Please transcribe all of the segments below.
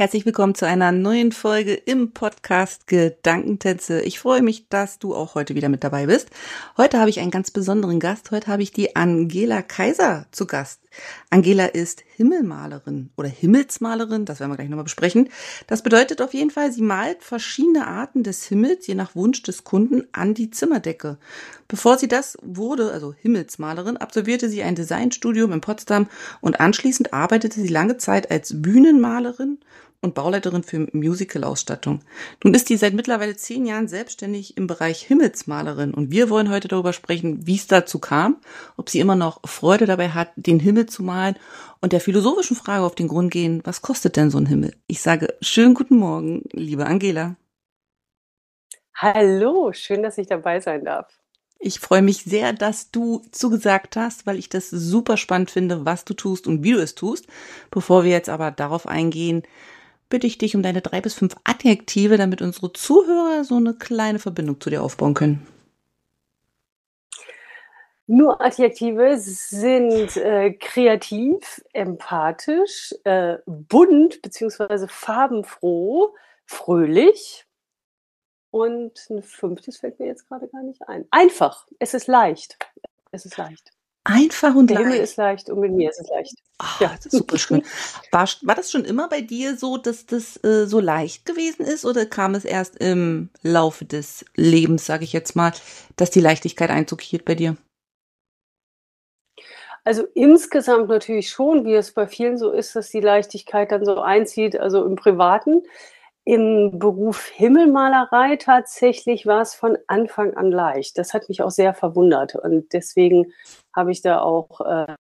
Herzlich willkommen zu einer neuen Folge im Podcast Gedankentänze. Ich freue mich, dass du auch heute wieder mit dabei bist. Heute habe ich einen ganz besonderen Gast. Heute habe ich die Angela Kaiser zu Gast. Angela ist Himmelmalerin oder Himmelsmalerin, das werden wir gleich nochmal besprechen. Das bedeutet auf jeden Fall, sie malt verschiedene Arten des Himmels, je nach Wunsch des Kunden, an die Zimmerdecke. Bevor sie das wurde, also Himmelsmalerin, absolvierte sie ein Designstudium in Potsdam und anschließend arbeitete sie lange Zeit als Bühnenmalerin und Bauleiterin für Musical-Ausstattung. Nun ist sie seit mittlerweile zehn Jahren selbstständig im Bereich Himmelsmalerin und wir wollen heute darüber sprechen, wie es dazu kam, ob sie immer noch Freude dabei hat, den Himmel zu malen und der philosophischen Frage auf den Grund gehen, was kostet denn so ein Himmel? Ich sage schönen guten Morgen, liebe Angela. Hallo, schön, dass ich dabei sein darf. Ich freue mich sehr, dass du zugesagt hast, weil ich das super spannend finde, was du tust und wie du es tust. Bevor wir jetzt aber darauf eingehen, bitte ich dich um deine drei bis fünf Adjektive, damit unsere Zuhörer so eine kleine Verbindung zu dir aufbauen können. Nur Adjektive sind äh, kreativ, empathisch, äh, bunt bzw. farbenfroh, fröhlich. Und ein fünftes fällt mir jetzt gerade gar nicht ein. Einfach. Es ist leicht. Es ist leicht. Einfach und Der leicht. Himmel ist leicht und mit mir ist es leicht. Oh, ja, super schön. War, war das schon immer bei dir so, dass das äh, so leicht gewesen ist oder kam es erst im Laufe des Lebens, sage ich jetzt mal, dass die Leichtigkeit Einzug hielt bei dir? Also insgesamt natürlich schon, wie es bei vielen so ist, dass die Leichtigkeit dann so einzieht, also im Privaten. Im Beruf Himmelmalerei tatsächlich war es von Anfang an leicht. Das hat mich auch sehr verwundert und deswegen habe ich da auch, äh,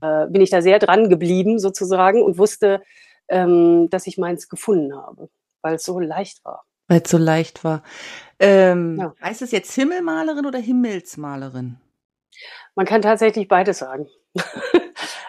äh, bin ich da sehr dran geblieben sozusagen und wusste, ähm, dass ich meins gefunden habe, weil es so leicht war. Weil es so leicht war. Ähm, Ja. Heißt es jetzt Himmelmalerin oder Himmelsmalerin? Man kann tatsächlich beides sagen.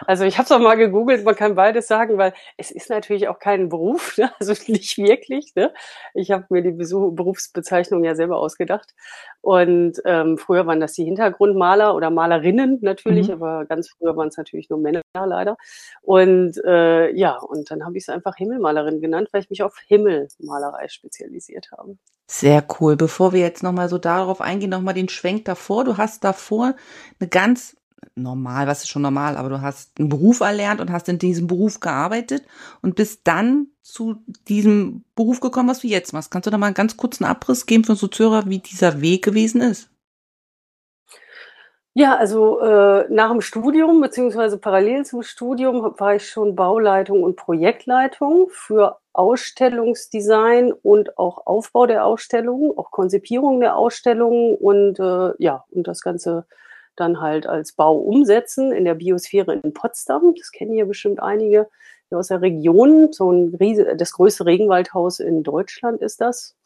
Also ich habe es auch mal gegoogelt, man kann beides sagen, weil es ist natürlich auch kein Beruf, ne? also nicht wirklich. Ne? Ich habe mir die Berufsbezeichnung ja selber ausgedacht. Und ähm, früher waren das die Hintergrundmaler oder Malerinnen natürlich, Mhm. aber ganz früher waren es natürlich nur Männer leider. Und äh, ja, und dann habe ich es einfach Himmelmalerin genannt, weil ich mich auf Himmelmalerei spezialisiert habe. Sehr cool. Bevor wir jetzt nochmal so darauf eingehen, nochmal den Schwenk davor. Du hast davor eine ganz normal, was ist schon normal, aber du hast einen Beruf erlernt und hast in diesem Beruf gearbeitet und bist dann zu diesem Beruf gekommen, was du jetzt machst. Kannst du da mal einen ganz kurzen Abriss geben für unsere Zuhörer, wie dieser Weg gewesen ist? Ja, also äh, nach dem Studium beziehungsweise parallel zum Studium war ich schon Bauleitung und Projektleitung für Ausstellungsdesign und auch Aufbau der Ausstellungen, auch Konzipierung der Ausstellungen und äh, ja, und das Ganze dann halt als Bau umsetzen in der Biosphäre in Potsdam. Das kennen hier bestimmt einige hier aus der Region. So ein riese, das größte Regenwaldhaus in Deutschland ist das.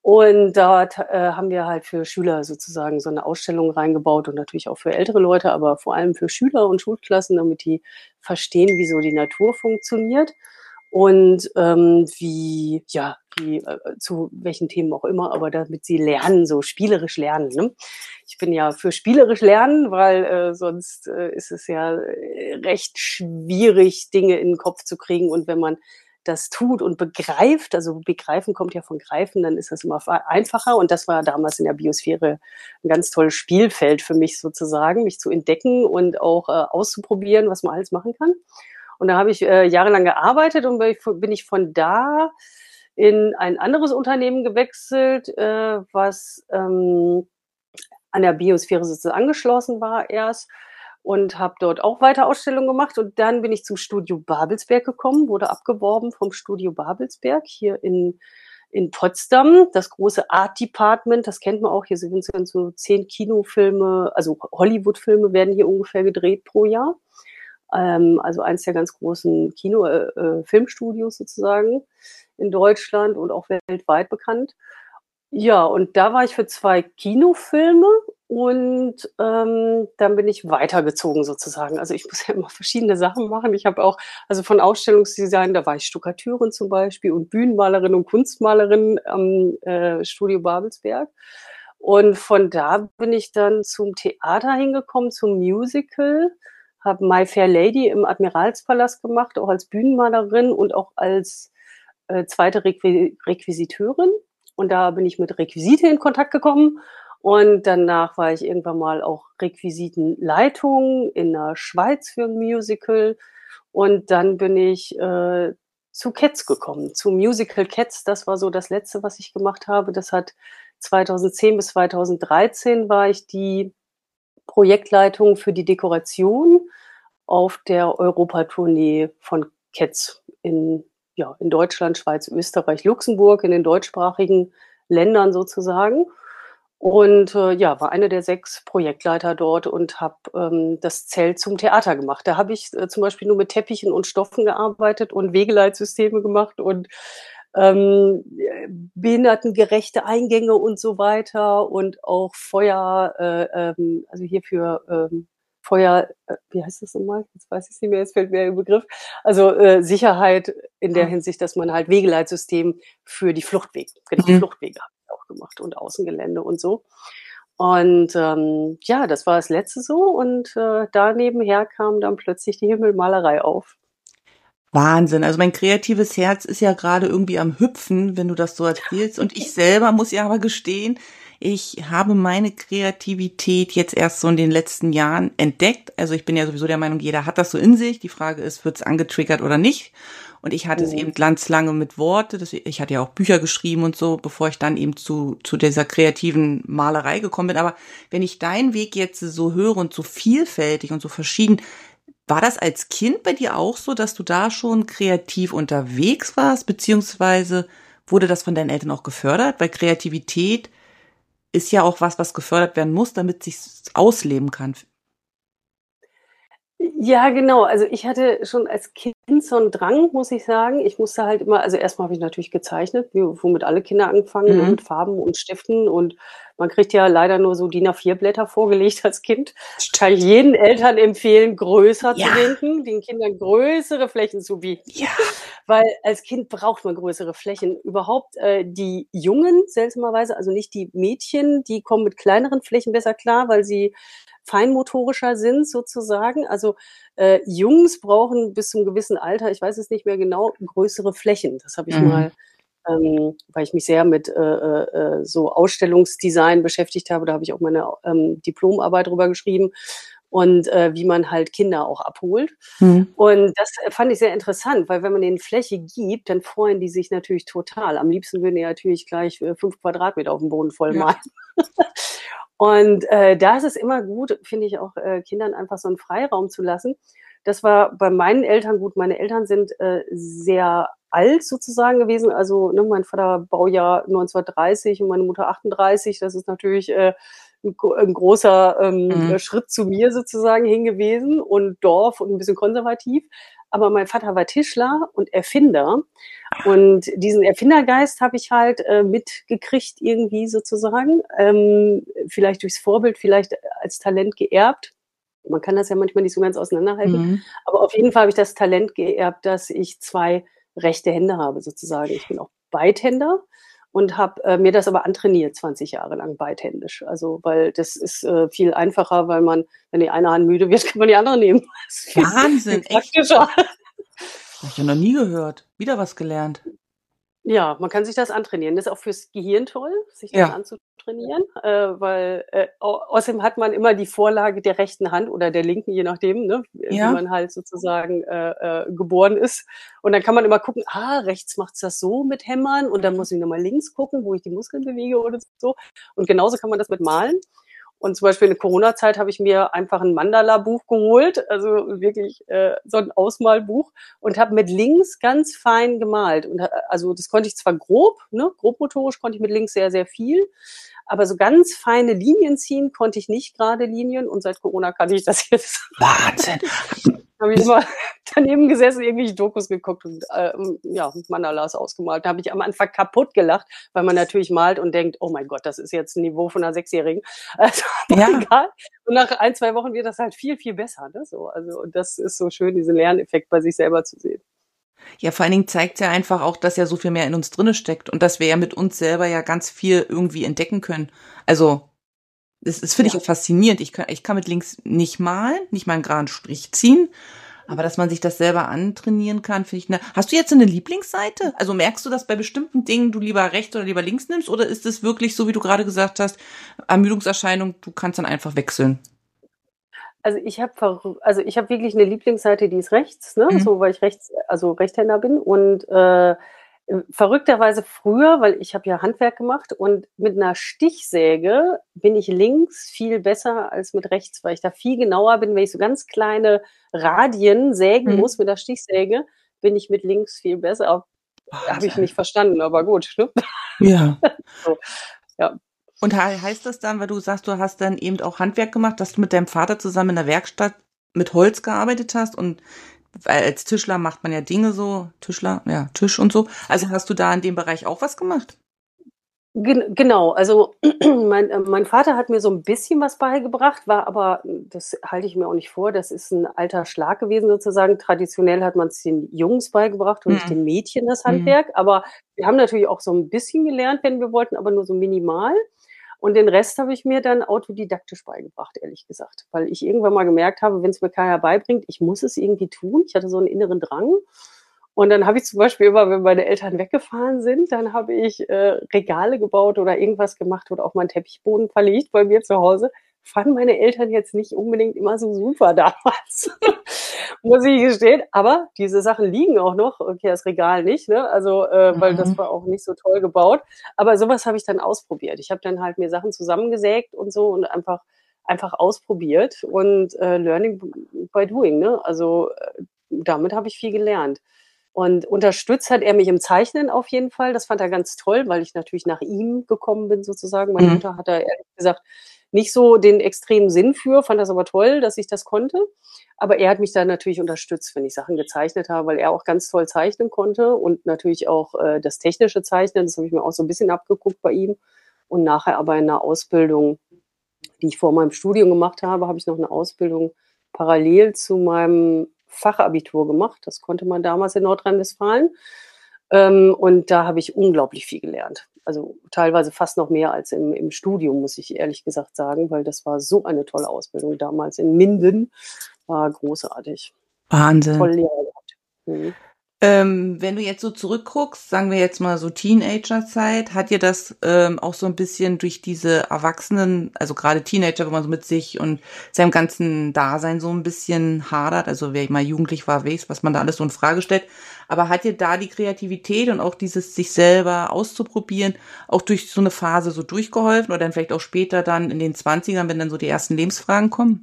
Und dort äh, haben wir halt für Schüler sozusagen so eine Ausstellung reingebaut und natürlich auch für ältere Leute, aber vor allem für Schüler und Schulklassen, damit die verstehen, wie so die Natur funktioniert und ähm, wie, ja, wie, äh, zu welchen Themen auch immer, aber damit sie lernen, so spielerisch lernen. Ne? Ich bin ja für spielerisch lernen, weil äh, sonst äh, ist es ja äh, recht schwierig, Dinge in den Kopf zu kriegen und wenn man das tut und begreift, also begreifen kommt ja von greifen, dann ist das immer einfacher. Und das war damals in der Biosphäre ein ganz tolles Spielfeld für mich sozusagen, mich zu entdecken und auch äh, auszuprobieren, was man alles machen kann. Und da habe ich äh, jahrelang gearbeitet und bin ich, von da in ein anderes Unternehmen gewechselt, äh, was ähm, an der Biosphäre sozusagen angeschlossen war erst und habe dort auch weiter Ausstellungen gemacht. Und dann bin ich zum Studio Babelsberg gekommen, wurde abgeworben vom Studio Babelsberg hier in, in Potsdam. Das große Art Department, das kennt man auch. Hier sind so zehn Kinofilme, also Hollywood-Filme werden hier ungefähr gedreht pro Jahr. Ähm, also eins der ganz großen Kino, äh, Filmstudios sozusagen in Deutschland und auch weltweit bekannt. Ja, und da war ich für zwei Kinofilme und ähm, dann bin ich weitergezogen sozusagen. Also ich muss ja immer verschiedene Sachen machen. Ich habe auch, also von Ausstellungsdesign, da war ich Stuckatürin zum Beispiel und Bühnenmalerin und Kunstmalerin am äh, Studio Babelsberg. Und von da bin ich dann zum Theater hingekommen, zum Musical, habe My Fair Lady im Admiralspalast gemacht, auch als Bühnenmalerin und auch als äh, zweite Requ Requisiteurin. Und da bin ich mit Requisite in Kontakt gekommen. Und danach war ich irgendwann mal auch Requisitenleitung in der Schweiz für ein Musical. Und dann bin ich äh, zu Cats gekommen, zu Musical Cats. Das war so das Letzte, was ich gemacht habe. Das hat 2010 bis 2013 war ich die Projektleitung für die Dekoration auf der Europatournee von Cats in ja, in Deutschland, Schweiz, Österreich, Luxemburg, in den deutschsprachigen Ländern sozusagen. Und äh, ja, war eine der sechs Projektleiter dort und habe ähm, das Zelt zum Theater gemacht. Da habe ich äh, zum Beispiel nur mit Teppichen und Stoffen gearbeitet und Wegeleitsysteme gemacht und ähm, behindertengerechte Eingänge und so weiter und auch Feuer, äh, ähm, also hier für ähm, Feuer, äh, wie heißt das nochmal? Jetzt weiß ich es nicht mehr, jetzt fällt mir der Begriff. Also äh, Sicherheit in der Hinsicht, dass man halt Wegeleitsystem für die Fluchtwege, genau, mhm. Fluchtwege habe ich auch gemacht und Außengelände und so. Und ähm, ja, das war das letzte so. Und äh, da nebenher kam dann plötzlich die Himmelmalerei auf. Wahnsinn. Also mein kreatives Herz ist ja gerade irgendwie am Hüpfen, wenn du das so erzählst. Und ich selber muss ja aber gestehen, ich habe meine Kreativität jetzt erst so in den letzten Jahren entdeckt. Also ich bin ja sowieso der Meinung, jeder hat das so in sich. Die Frage ist, wird es angetriggert oder nicht? Und ich hatte oh. es eben ganz lange mit Worte. Ich hatte ja auch Bücher geschrieben und so, bevor ich dann eben zu, zu dieser kreativen Malerei gekommen bin. Aber wenn ich deinen Weg jetzt so höre und so vielfältig und so verschieden, war das als Kind bei dir auch so, dass du da schon kreativ unterwegs warst, beziehungsweise wurde das von deinen Eltern auch gefördert? Weil Kreativität ist ja auch was, was gefördert werden muss, damit sich ausleben kann. Ja, genau. Also ich hatte schon als Kind so einen Drang, muss ich sagen. Ich musste halt immer, also erstmal habe ich natürlich gezeichnet, wie, womit alle Kinder angefangen, ne, mhm. mit Farben und Stiften und man kriegt ja leider nur so DIN A4-Blätter vorgelegt als Kind. Kann ich jeden Eltern empfehlen, größer ja. zu denken, den Kindern größere Flächen zu bieten. Ja. Weil als Kind braucht man größere Flächen. Überhaupt äh, die Jungen, seltsamerweise, also nicht die Mädchen, die kommen mit kleineren Flächen besser klar, weil sie feinmotorischer sind sozusagen. Also äh, Jungs brauchen bis zum gewissen Alter, ich weiß es nicht mehr genau, größere Flächen. Das habe ich mhm. mal ähm, weil ich mich sehr mit äh, äh, so Ausstellungsdesign beschäftigt habe. Da habe ich auch meine ähm, Diplomarbeit drüber geschrieben und äh, wie man halt Kinder auch abholt. Mhm. Und das fand ich sehr interessant, weil wenn man denen Fläche gibt, dann freuen die sich natürlich total. Am liebsten würden die natürlich gleich äh, fünf Quadratmeter auf dem Boden voll malen. Ja. und äh, da ist es immer gut, finde ich auch, äh, Kindern einfach so einen Freiraum zu lassen. Das war bei meinen Eltern gut. Meine Eltern sind äh, sehr alt sozusagen gewesen. Also ne, mein Vater Baujahr 1930 und meine Mutter 38. Das ist natürlich äh, ein, ein großer ähm, mhm. Schritt zu mir sozusagen hingewiesen und Dorf und ein bisschen konservativ. Aber mein Vater war Tischler und Erfinder. Und diesen Erfindergeist habe ich halt äh, mitgekriegt irgendwie sozusagen. Ähm, vielleicht durchs Vorbild, vielleicht als Talent geerbt. Man kann das ja manchmal nicht so ganz auseinanderhalten. Mhm. Aber auf jeden Fall habe ich das Talent geerbt, dass ich zwei rechte Hände habe sozusagen. Ich bin auch Beidhänder und habe äh, mir das aber antrainiert, 20 Jahre lang beidhändisch. Also, weil das ist äh, viel einfacher, weil man, wenn die eine Hand müde wird, kann man die andere nehmen. Wahnsinn, echt? Habe ich ja noch nie gehört. Wieder was gelernt. Ja, man kann sich das antrainieren. Das ist auch fürs Gehirn toll, sich das ja. anzutrainieren, äh, weil äh, außerdem hat man immer die Vorlage der rechten Hand oder der linken, je nachdem, ne, ja. wie man halt sozusagen äh, äh, geboren ist. Und dann kann man immer gucken, ah, rechts macht's das so mit Hämmern und dann muss ich nochmal links gucken, wo ich die Muskeln bewege oder so. Und genauso kann man das mit Malen. Und zum Beispiel in der Corona-Zeit habe ich mir einfach ein Mandala-Buch geholt, also wirklich äh, so ein Ausmalbuch und habe mit links ganz fein gemalt. Und also das konnte ich zwar grob, ne, grobmotorisch konnte ich mit links sehr, sehr viel, aber so ganz feine Linien ziehen konnte ich nicht gerade Linien und seit Corona kann ich das jetzt. Wahnsinn. habe ich immer daneben gesessen, irgendwelche Dokus geguckt und äh, ja, Mandalas ausgemalt. Da habe ich am Anfang kaputt gelacht, weil man natürlich malt und denkt, oh mein Gott, das ist jetzt ein Niveau von einer Sechsjährigen. Also, ja. egal. Und nach ein, zwei Wochen wird das halt viel, viel besser. Ne? So, also und das ist so schön, diesen Lerneffekt bei sich selber zu sehen. Ja, vor allen Dingen zeigt ja einfach auch, dass ja so viel mehr in uns drinne steckt und dass wir ja mit uns selber ja ganz viel irgendwie entdecken können. Also, das, das finde ja. ich auch faszinierend. Ich kann, ich kann mit links nicht malen, nicht mal einen geraden Strich ziehen. Aber dass man sich das selber antrainieren kann, finde ich. Ne Hast du jetzt eine Lieblingsseite? Also merkst du, dass bei bestimmten Dingen du lieber rechts oder lieber links nimmst? Oder ist es wirklich so, wie du gerade gesagt hast, Ermüdungserscheinung, du kannst dann einfach wechseln? Also ich habe also ich habe wirklich eine Lieblingsseite, die ist rechts, ne? Mhm. So weil ich rechts, also Rechtshänder bin und äh, verrückterweise früher, weil ich habe ja Handwerk gemacht und mit einer Stichsäge bin ich links viel besser als mit rechts, weil ich da viel genauer bin, wenn ich so ganz kleine Radien sägen mhm. muss mit der Stichsäge, bin ich mit links viel besser. Habe ich nicht verstanden, aber gut. Ne? Ja. so, ja. Und heißt das dann, weil du sagst, du hast dann eben auch Handwerk gemacht, dass du mit deinem Vater zusammen in der Werkstatt mit Holz gearbeitet hast und als Tischler macht man ja Dinge so, Tischler, ja, Tisch und so. Also hast du da in dem Bereich auch was gemacht? Genau, also mein, äh, mein Vater hat mir so ein bisschen was beigebracht, war aber, das halte ich mir auch nicht vor, das ist ein alter Schlag gewesen sozusagen. Traditionell hat man es den Jungs beigebracht und mhm. nicht den Mädchen das Handwerk. Mhm. Aber wir haben natürlich auch so ein bisschen gelernt, wenn wir wollten, aber nur so minimal. Und den Rest habe ich mir dann autodidaktisch beigebracht, ehrlich gesagt. Weil ich irgendwann mal gemerkt habe, wenn es mir keiner beibringt, ich muss es irgendwie tun. Ich hatte so einen inneren Drang. Und dann habe ich zum Beispiel immer, wenn meine Eltern weggefahren sind, dann habe ich äh, Regale gebaut oder irgendwas gemacht oder auch meinen Teppichboden verlegt bei mir zu Hause. Fanden meine Eltern jetzt nicht unbedingt immer so super damals. muss ich gestehen. Aber diese Sachen liegen auch noch. Okay, das Regal nicht, ne? Also, äh, weil mhm. das war auch nicht so toll gebaut. Aber sowas habe ich dann ausprobiert. Ich habe dann halt mir Sachen zusammengesägt und so und einfach einfach ausprobiert und äh, Learning by Doing, ne? Also äh, damit habe ich viel gelernt. Und unterstützt hat er mich im Zeichnen auf jeden Fall. Das fand er ganz toll, weil ich natürlich nach ihm gekommen bin sozusagen. Meine mhm. Mutter hat da ehrlich gesagt nicht so den extremen Sinn für, fand das aber toll, dass ich das konnte. Aber er hat mich da natürlich unterstützt, wenn ich Sachen gezeichnet habe, weil er auch ganz toll zeichnen konnte und natürlich auch äh, das technische Zeichnen, das habe ich mir auch so ein bisschen abgeguckt bei ihm. Und nachher aber in einer Ausbildung, die ich vor meinem Studium gemacht habe, habe ich noch eine Ausbildung parallel zu meinem Fachabitur gemacht. Das konnte man damals in Nordrhein-Westfalen. Ähm, und da habe ich unglaublich viel gelernt. Also teilweise fast noch mehr als im, im Studium, muss ich ehrlich gesagt sagen, weil das war so eine tolle Ausbildung damals in Minden. War großartig. Wahnsinn. Toll Lehrer gehabt. Mhm. Ähm, wenn du jetzt so zurückguckst, sagen wir jetzt mal so Teenagerzeit, hat dir das ähm, auch so ein bisschen durch diese Erwachsenen, also gerade Teenager, wo man so mit sich und seinem ganzen Dasein so ein bisschen hadert, also wer mal jugendlich war, weiß, was man da alles so in Frage stellt, aber hat dir da die Kreativität und auch dieses sich selber auszuprobieren auch durch so eine Phase so durchgeholfen oder dann vielleicht auch später dann in den Zwanzigern, wenn dann so die ersten Lebensfragen kommen?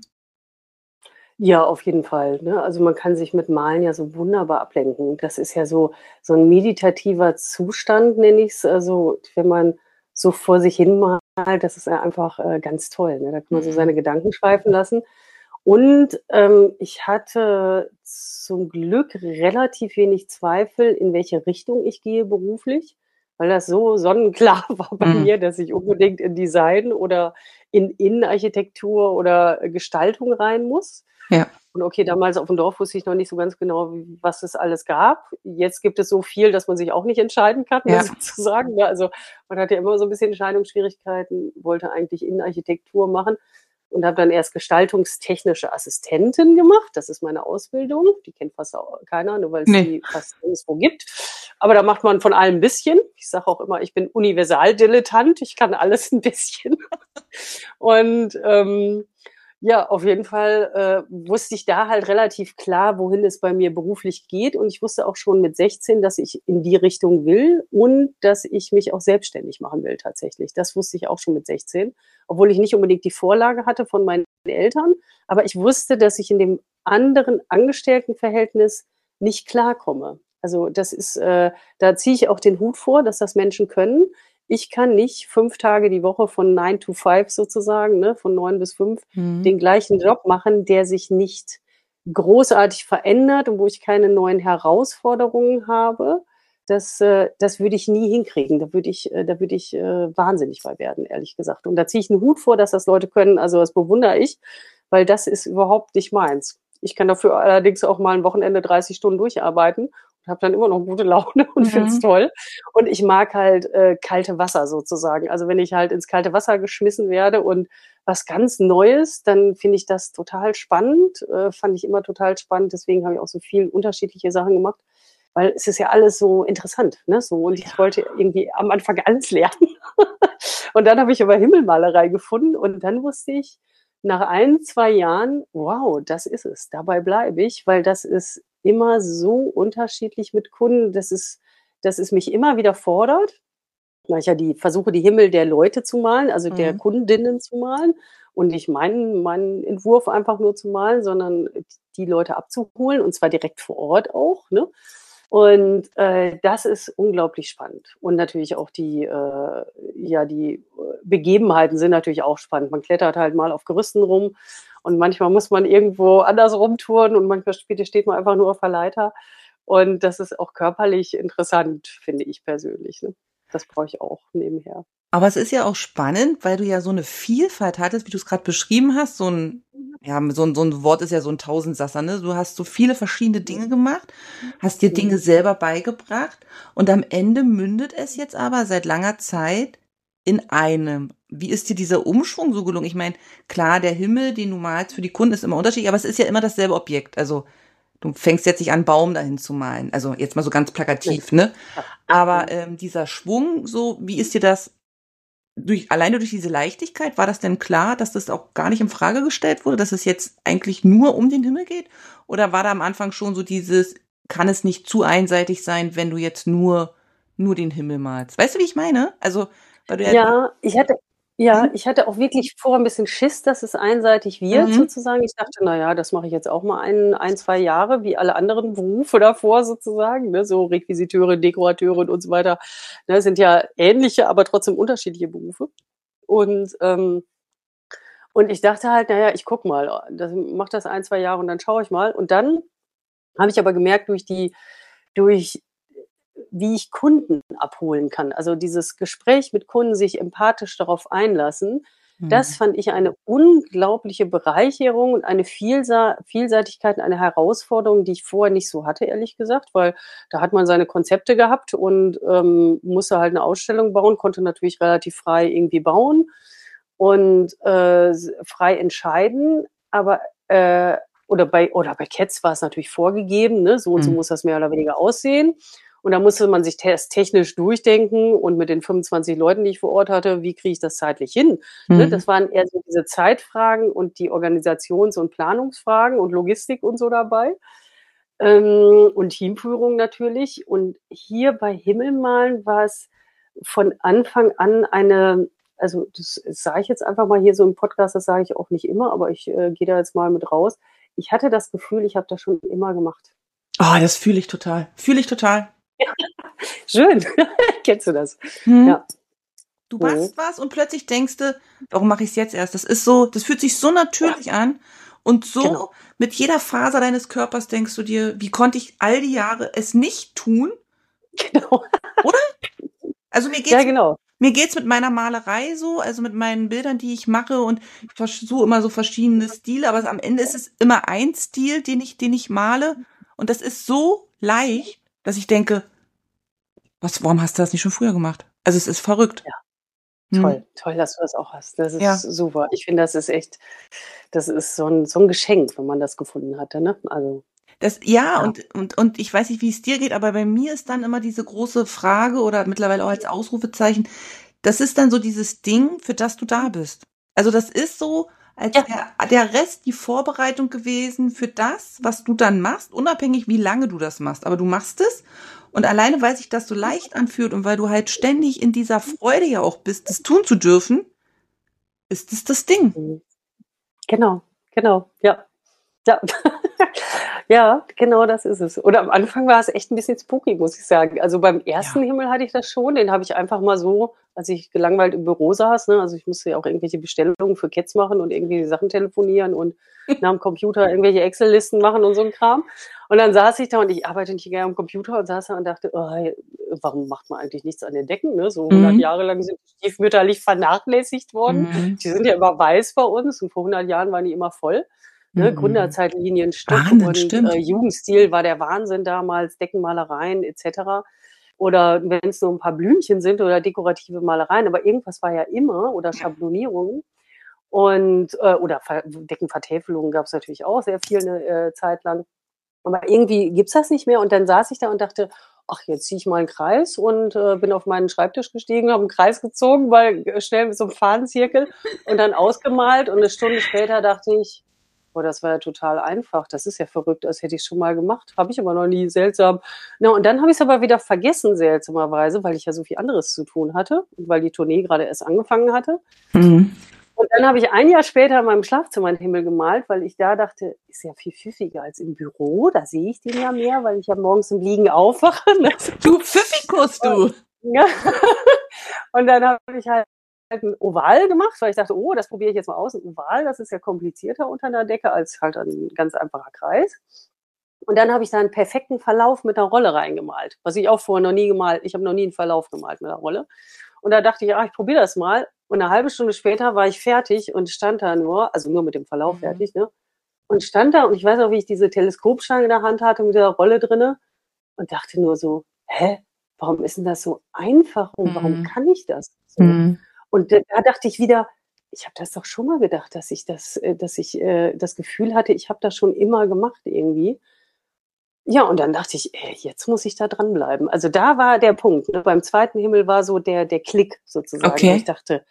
Ja, auf jeden Fall, ne? Also, man kann sich mit Malen ja so wunderbar ablenken. Das ist ja so so 'n meditativer Zustand, nenne ich's. Also, wenn man so vor sich hin malt, das ist ja einfach, äh, ganz toll, ne? Da kann man so mhm. seine Gedanken schweifen lassen. Und, ähm, ich hatte zum Glück relativ wenig Zweifel, in welche Richtung ich gehe beruflich, weil das so sonnenklar war bei Mhm. mir, dass ich unbedingt in Design oder in Innenarchitektur oder Gestaltung rein muss. Ja. Und okay, damals auf dem Dorf wusste ich noch nicht so ganz genau, was es alles gab. Jetzt gibt es so viel, dass man sich auch nicht entscheiden kann, ja. sozusagen. Ne? Also man hat ja immer so ein bisschen Entscheidungsschwierigkeiten, wollte eigentlich Innenarchitektur machen und habe dann erst gestaltungstechnische Assistentin gemacht. Das ist meine Ausbildung. Die kennt fast keiner, nur weil es nee. die fast nirgendwo gibt. Aber da macht man von allem ein bisschen. Ich sage auch immer, ich bin Universaldilettant. Ich kann alles ein bisschen. Und ähm, ja, auf jeden Fall äh, wusste ich da halt relativ klar, wohin es bei mir beruflich geht. Und ich wusste auch schon mit 16, dass ich in die Richtung will und dass ich mich auch selbstständig machen will tatsächlich. Das wusste ich auch schon mit 16, obwohl ich nicht unbedingt die Vorlage hatte von meinen Eltern. Aber ich wusste, dass ich in dem anderen Angestelltenverhältnis nicht klarkomme. Also das ist, äh, da ziehe ich auch den Hut vor, dass das Menschen können ich kann nicht fünf Tage die Woche von nine to five sozusagen, ne, von neun bis fünf, mhm. den gleichen Job machen, der sich nicht großartig verändert und wo ich keine neuen Herausforderungen habe, das, äh, das würde ich nie hinkriegen. Da würde ich, äh, da würde ich äh, wahnsinnig bei werden, ehrlich gesagt. Und da ziehe ich einen Hut vor, dass das Leute können. Also das bewundere ich, weil das ist überhaupt nicht meins. Ich kann dafür allerdings auch mal ein Wochenende 30 Stunden durcharbeiten habe dann immer noch gute Laune und mhm. finde es toll. Und ich mag halt äh, kalte Wasser sozusagen. Also wenn ich halt ins kalte Wasser geschmissen werde und was ganz Neues, dann finde ich das total spannend. Äh, fand ich immer total spannend. Deswegen habe ich auch so viel unterschiedliche Sachen gemacht, weil es ist ja alles so interessant. Ne? So, und ich wollte irgendwie am Anfang alles lernen. und dann habe ich aber Himmelmalerei gefunden und dann wusste ich, nach ein, zwei Jahren, wow, das ist es. Dabei bleibe ich, weil das ist immer so unterschiedlich mit Kunden, dass es, dass es mich immer wieder fordert. Weil ich ja die versuche, die Himmel der Leute zu malen, also mhm. der Kundinnen zu malen und nicht meinen, meinen Entwurf einfach nur zu malen, sondern die Leute abzuholen und zwar direkt vor Ort auch. Ne? Und äh, das ist unglaublich spannend. Und natürlich auch die, äh, ja, die Begebenheiten sind natürlich auch spannend. Man klettert halt mal auf Gerüsten rum und manchmal muss man irgendwo anders rumtouren und manchmal steht man einfach nur auf der Leiter. Und das ist auch körperlich interessant, finde ich persönlich. Ne? Das brauche ich auch nebenher. Aber es ist ja auch spannend, weil du ja so eine Vielfalt hattest, wie du es gerade beschrieben hast. So ein, ja, so ein, so ein Wort ist ja so ein Tausendsasser, ne? Du hast so viele verschiedene Dinge gemacht, hast dir Dinge selber beigebracht und am Ende mündet es jetzt aber seit langer Zeit in einem. Wie ist dir dieser Umschwung so gelungen? Ich meine, klar, der Himmel, den du malst für die Kunden, ist immer unterschiedlich, aber es ist ja immer dasselbe Objekt. Also du fängst jetzt nicht an, Baum dahin zu malen. Also jetzt mal so ganz plakativ, ne? Aber ähm, dieser Schwung, so, wie ist dir das durch, alleine durch diese Leichtigkeit, war das denn klar, dass das auch gar nicht in Frage gestellt wurde, dass es jetzt eigentlich nur um den Himmel geht? Oder war da am Anfang schon so dieses, kann es nicht zu einseitig sein, wenn du jetzt nur, nur den Himmel malst? Weißt du, wie ich meine? Also, weil du ja, ja ich hatte, ja, mhm. ich hatte auch wirklich vor ein bisschen Schiss, dass es einseitig wird, mhm. sozusagen. Ich dachte, na ja, das mache ich jetzt auch mal ein, ein, zwei Jahre, wie alle anderen Berufe davor sozusagen, ne? so Requisiteure, Dekorateure und so weiter. Ne? Sind ja ähnliche, aber trotzdem unterschiedliche Berufe. Und, ähm, und ich dachte halt, naja, ich guck mal, das, mach das ein, zwei Jahre und dann schaue ich mal. Und dann habe ich aber gemerkt, durch die, durch wie ich Kunden abholen kann. Also dieses Gespräch mit Kunden, sich empathisch darauf einlassen, mhm. das fand ich eine unglaubliche Bereicherung und eine Vielsa Vielseitigkeit, eine Herausforderung, die ich vorher nicht so hatte, ehrlich gesagt, weil da hat man seine Konzepte gehabt und ähm, musste halt eine Ausstellung bauen, konnte natürlich relativ frei irgendwie bauen und äh, frei entscheiden, aber äh, oder bei oder bei Cats war es natürlich vorgegeben, ne? so und so mhm. muss das mehr oder weniger aussehen. Und da musste man sich technisch durchdenken und mit den 25 Leuten, die ich vor Ort hatte, wie kriege ich das zeitlich hin? Ne, mhm. Das waren eher so diese Zeitfragen und die Organisations- und Planungsfragen und Logistik und so dabei. Ähm, und Teamführung natürlich. Und hier bei Himmelmalen war es von Anfang an eine, also das sage ich jetzt einfach mal hier so im Podcast, das sage ich auch nicht immer, aber ich äh, gehe da jetzt mal mit raus. Ich hatte das Gefühl, ich habe das schon immer gemacht. Ah, oh, das fühle ich total. Fühle ich total. Schön. Kennst du das? Hm. Ja. Du machst mhm. was und plötzlich denkst du, warum mache ich es jetzt erst? Das ist so, das fühlt sich so natürlich ja. an. Und so genau. mit jeder Faser deines Körpers denkst du dir, wie konnte ich all die Jahre es nicht tun? Genau. Oder? Also mir geht's, ja, genau. mir geht's mit meiner Malerei so, also mit meinen Bildern, die ich mache und ich versuche immer so verschiedene Stile, aber am Ende ist es immer ein Stil, den ich, den ich male und das ist so leicht dass ich denke, was, warum hast du das nicht schon früher gemacht? Also es ist verrückt. Ja. Hm. Toll, toll, dass du das auch hast. Das ist ja. super. Ich finde, das ist echt, das ist so ein, so ein Geschenk, wenn man das gefunden hatte, ne? Also. Das, ja, ja, Und, und, und ich weiß nicht, wie es dir geht, aber bei mir ist dann immer diese große Frage oder mittlerweile auch als Ausrufezeichen, das ist dann so dieses Ding, für das du da bist. Also das ist so, als ja. der, der Rest die Vorbereitung gewesen für das, was du dann machst, unabhängig wie lange du das machst. Aber du machst es und alleine, weil sich das so leicht anfühlt und weil du halt ständig in dieser Freude ja auch bist, das tun zu dürfen, ist es das Ding. Genau, genau, ja. Ja, Ja, genau das ist es. Und am Anfang war es echt ein bisschen spooky, muss ich sagen. Also beim ersten ja. Himmel hatte ich das schon, den habe ich einfach mal so, als ich gelangweilt im Büro saß, ne, also ich musste ja auch irgendwelche Bestellungen für Cats machen und irgendwie Sachen telefonieren und nach dem Computer irgendwelche Excel-Listen machen und so ein Kram. Und dann saß ich da und ich arbeite nicht gerne am Computer und saß da und dachte, oh, warum macht man eigentlich nichts an den Decken? Ne? So 100 mhm. Jahre lang sind die stiefmütterlich vernachlässigt worden. Mhm. Die sind ja immer weiß bei uns und vor 100 Jahren waren die immer voll. Ne? Mhm. Gründerzeitlinien, Stock Wahnsinn, und äh, Jugendstil war der Wahnsinn damals, Deckenmalereien etc. Oder wenn es nur ein paar Blümchen sind oder dekorative Malereien, aber irgendwas war ja immer oder Schablonierungen. Und, äh, oder Deckenvertäfelungen gab es natürlich auch sehr viel eine äh, Zeit lang. Aber irgendwie gibt's das nicht mehr. Und dann saß ich da und dachte, ach, jetzt ziehe ich mal einen Kreis und äh, bin auf meinen Schreibtisch gestiegen, habe einen Kreis gezogen, weil äh, schnell mit so einem Fahnenzirkel und dann ausgemalt. Und eine Stunde später dachte ich, boah, das war ja total einfach. Das ist ja verrückt, das hätte ich schon mal gemacht. Habe ich aber noch nie, seltsam. Na, und dann habe ich es aber wieder vergessen, seltsamerweise, weil ich ja so viel anderes zu tun hatte und weil die Tournee gerade erst angefangen hatte. Mhm. Und dann habe ich ein Jahr später in meinem Schlafzimmer einen Himmel gemalt, weil ich da dachte, ist ja viel pfiffiger als im Büro. Da sehe ich den ja mehr, weil ich ja morgens im Liegen aufwache. Du Pfiffikus, du! Und, ja. und dann habe ich halt ein Oval gemacht, weil ich dachte, oh, das probiere ich jetzt mal aus. Ein Oval, das ist ja komplizierter unter einer Decke als halt ein ganz einfacher Kreis. Und dann habe ich da einen perfekten Verlauf mit einer Rolle reingemalt, was ich auch vorher noch nie gemalt. Ich habe noch nie einen Verlauf gemalt mit einer Rolle. Und da dachte ich, ja, ich probiere das mal. Und eine halbe Stunde später war ich fertig und stand da nur, also nur mit dem Verlauf mhm. fertig, ne? Und stand da und ich weiß auch, wie ich diese Teleskopstange in der Hand hatte mit der Rolle drinne und dachte nur so, hä, warum ist denn das so einfach und warum mhm. kann ich das? So. Mhm. Und da dachte ich wieder, ich habe das doch schon mal gedacht, dass ich das, äh, dass ich äh, das Gefühl hatte, ich habe das schon immer gemacht irgendwie. Ja, und dann dachte ich, ey, jetzt muss ich da dranbleiben. Also da war der Punkt. Ne? Beim zweiten Himmel war so der, der Klick sozusagen. Okay. Ich dachte,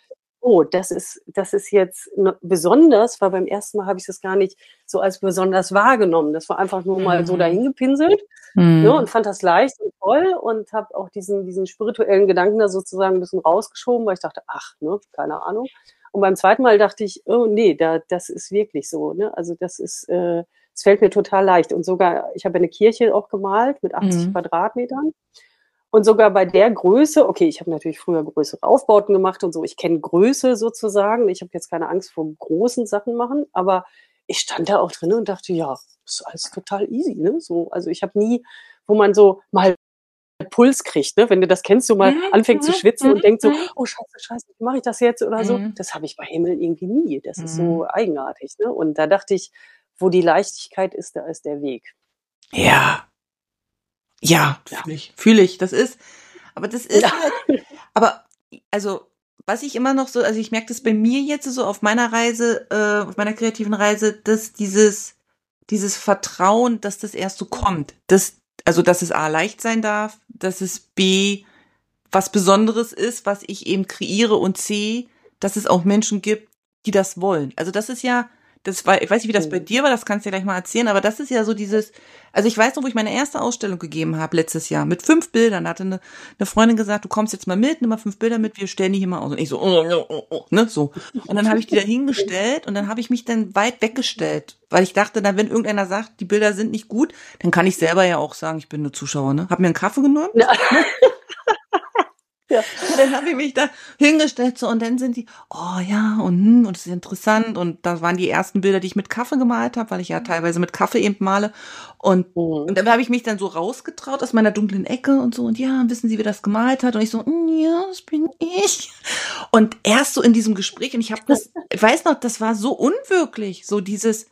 oh, das ist, das ist jetzt besonders, weil beim ersten Mal habe ich das gar nicht so als besonders wahrgenommen. Das war einfach nur mal mhm. so dahingepinselt mhm. ne, und fand das leicht und toll und habe auch diesen, diesen spirituellen Gedanken da sozusagen ein bisschen rausgeschoben, weil ich dachte, ach, ne, keine Ahnung. Und beim zweiten Mal dachte ich, oh nee, da, das ist wirklich so. Ne? Also das ist, äh, es fällt mir total leicht. Und sogar, ich habe eine Kirche auch gemalt mit 80 mhm. Quadratmetern. Und sogar bei der Größe, okay, ich habe natürlich früher größere Aufbauten gemacht und so, ich kenne Größe sozusagen. Ich habe jetzt keine Angst vor großen Sachen machen, aber ich stand da auch drin und dachte, ja, ist alles total easy, ne? So, also ich habe nie, wo man so mal Puls kriegt, ne? Wenn du das kennst, so mal mhm. anfängt zu mhm, schwitzen und mhm, denkt so, mhm. oh Scheiße, Scheiße, wie mache ich das jetzt oder so. Das habe ich bei Himmel irgendwie nie. Das ist so eigenartig, ne? Und da dachte ich, wo die Leichtigkeit ist, da ist der Weg. Ja. Ja, ja. fühle ich. Fühle ich. Das ist, aber das ist ja. halt, aber, also, was ich immer noch so, also ich merke das bei mir jetzt so auf meiner Reise, äh, auf meiner kreativen Reise, dass dieses, dieses Vertrauen, dass das erst so kommt, dass, also, dass es A leicht sein darf, dass es B was Besonderes ist, was ich eben kreiere und C, dass es auch Menschen gibt, die das wollen. Also das ist ja, das war, ich weiß nicht, wie das bei dir war, das kannst du ja gleich mal erzählen, aber das ist ja so dieses, also ich weiß noch, wo ich meine erste Ausstellung gegeben habe letztes Jahr mit fünf Bildern, da hatte eine, eine Freundin gesagt, du kommst jetzt mal mit, nimm mal fünf Bilder mit, wir stellen die hier mal aus. Und ich so, oh, oh, oh, oh, ne, so. Und dann habe ich die da hingestellt und dann habe ich mich dann weit weggestellt, weil ich dachte, dann wenn irgendeiner sagt, die Bilder sind nicht gut, dann kann ich selber ja auch sagen, ich bin nur Zuschauer, ne? Hab mir einen Kaffee genommen. Ja. Ja. Und dann habe ich mich da hingestellt so und dann sind die, oh ja, und, hm, und es ist interessant. Und da waren die ersten Bilder, die ich mit Kaffee gemalt habe, weil ich ja teilweise mit Kaffee eben male. Und, mhm. und dann habe ich mich dann so rausgetraut aus meiner dunklen Ecke und so, und ja, wissen Sie, wie das gemalt hat? Und ich so, hm, ja, das bin ich. Und erst so in diesem Gespräch, und ich habe das, ich weiß noch, das war so unwirklich, so dieses,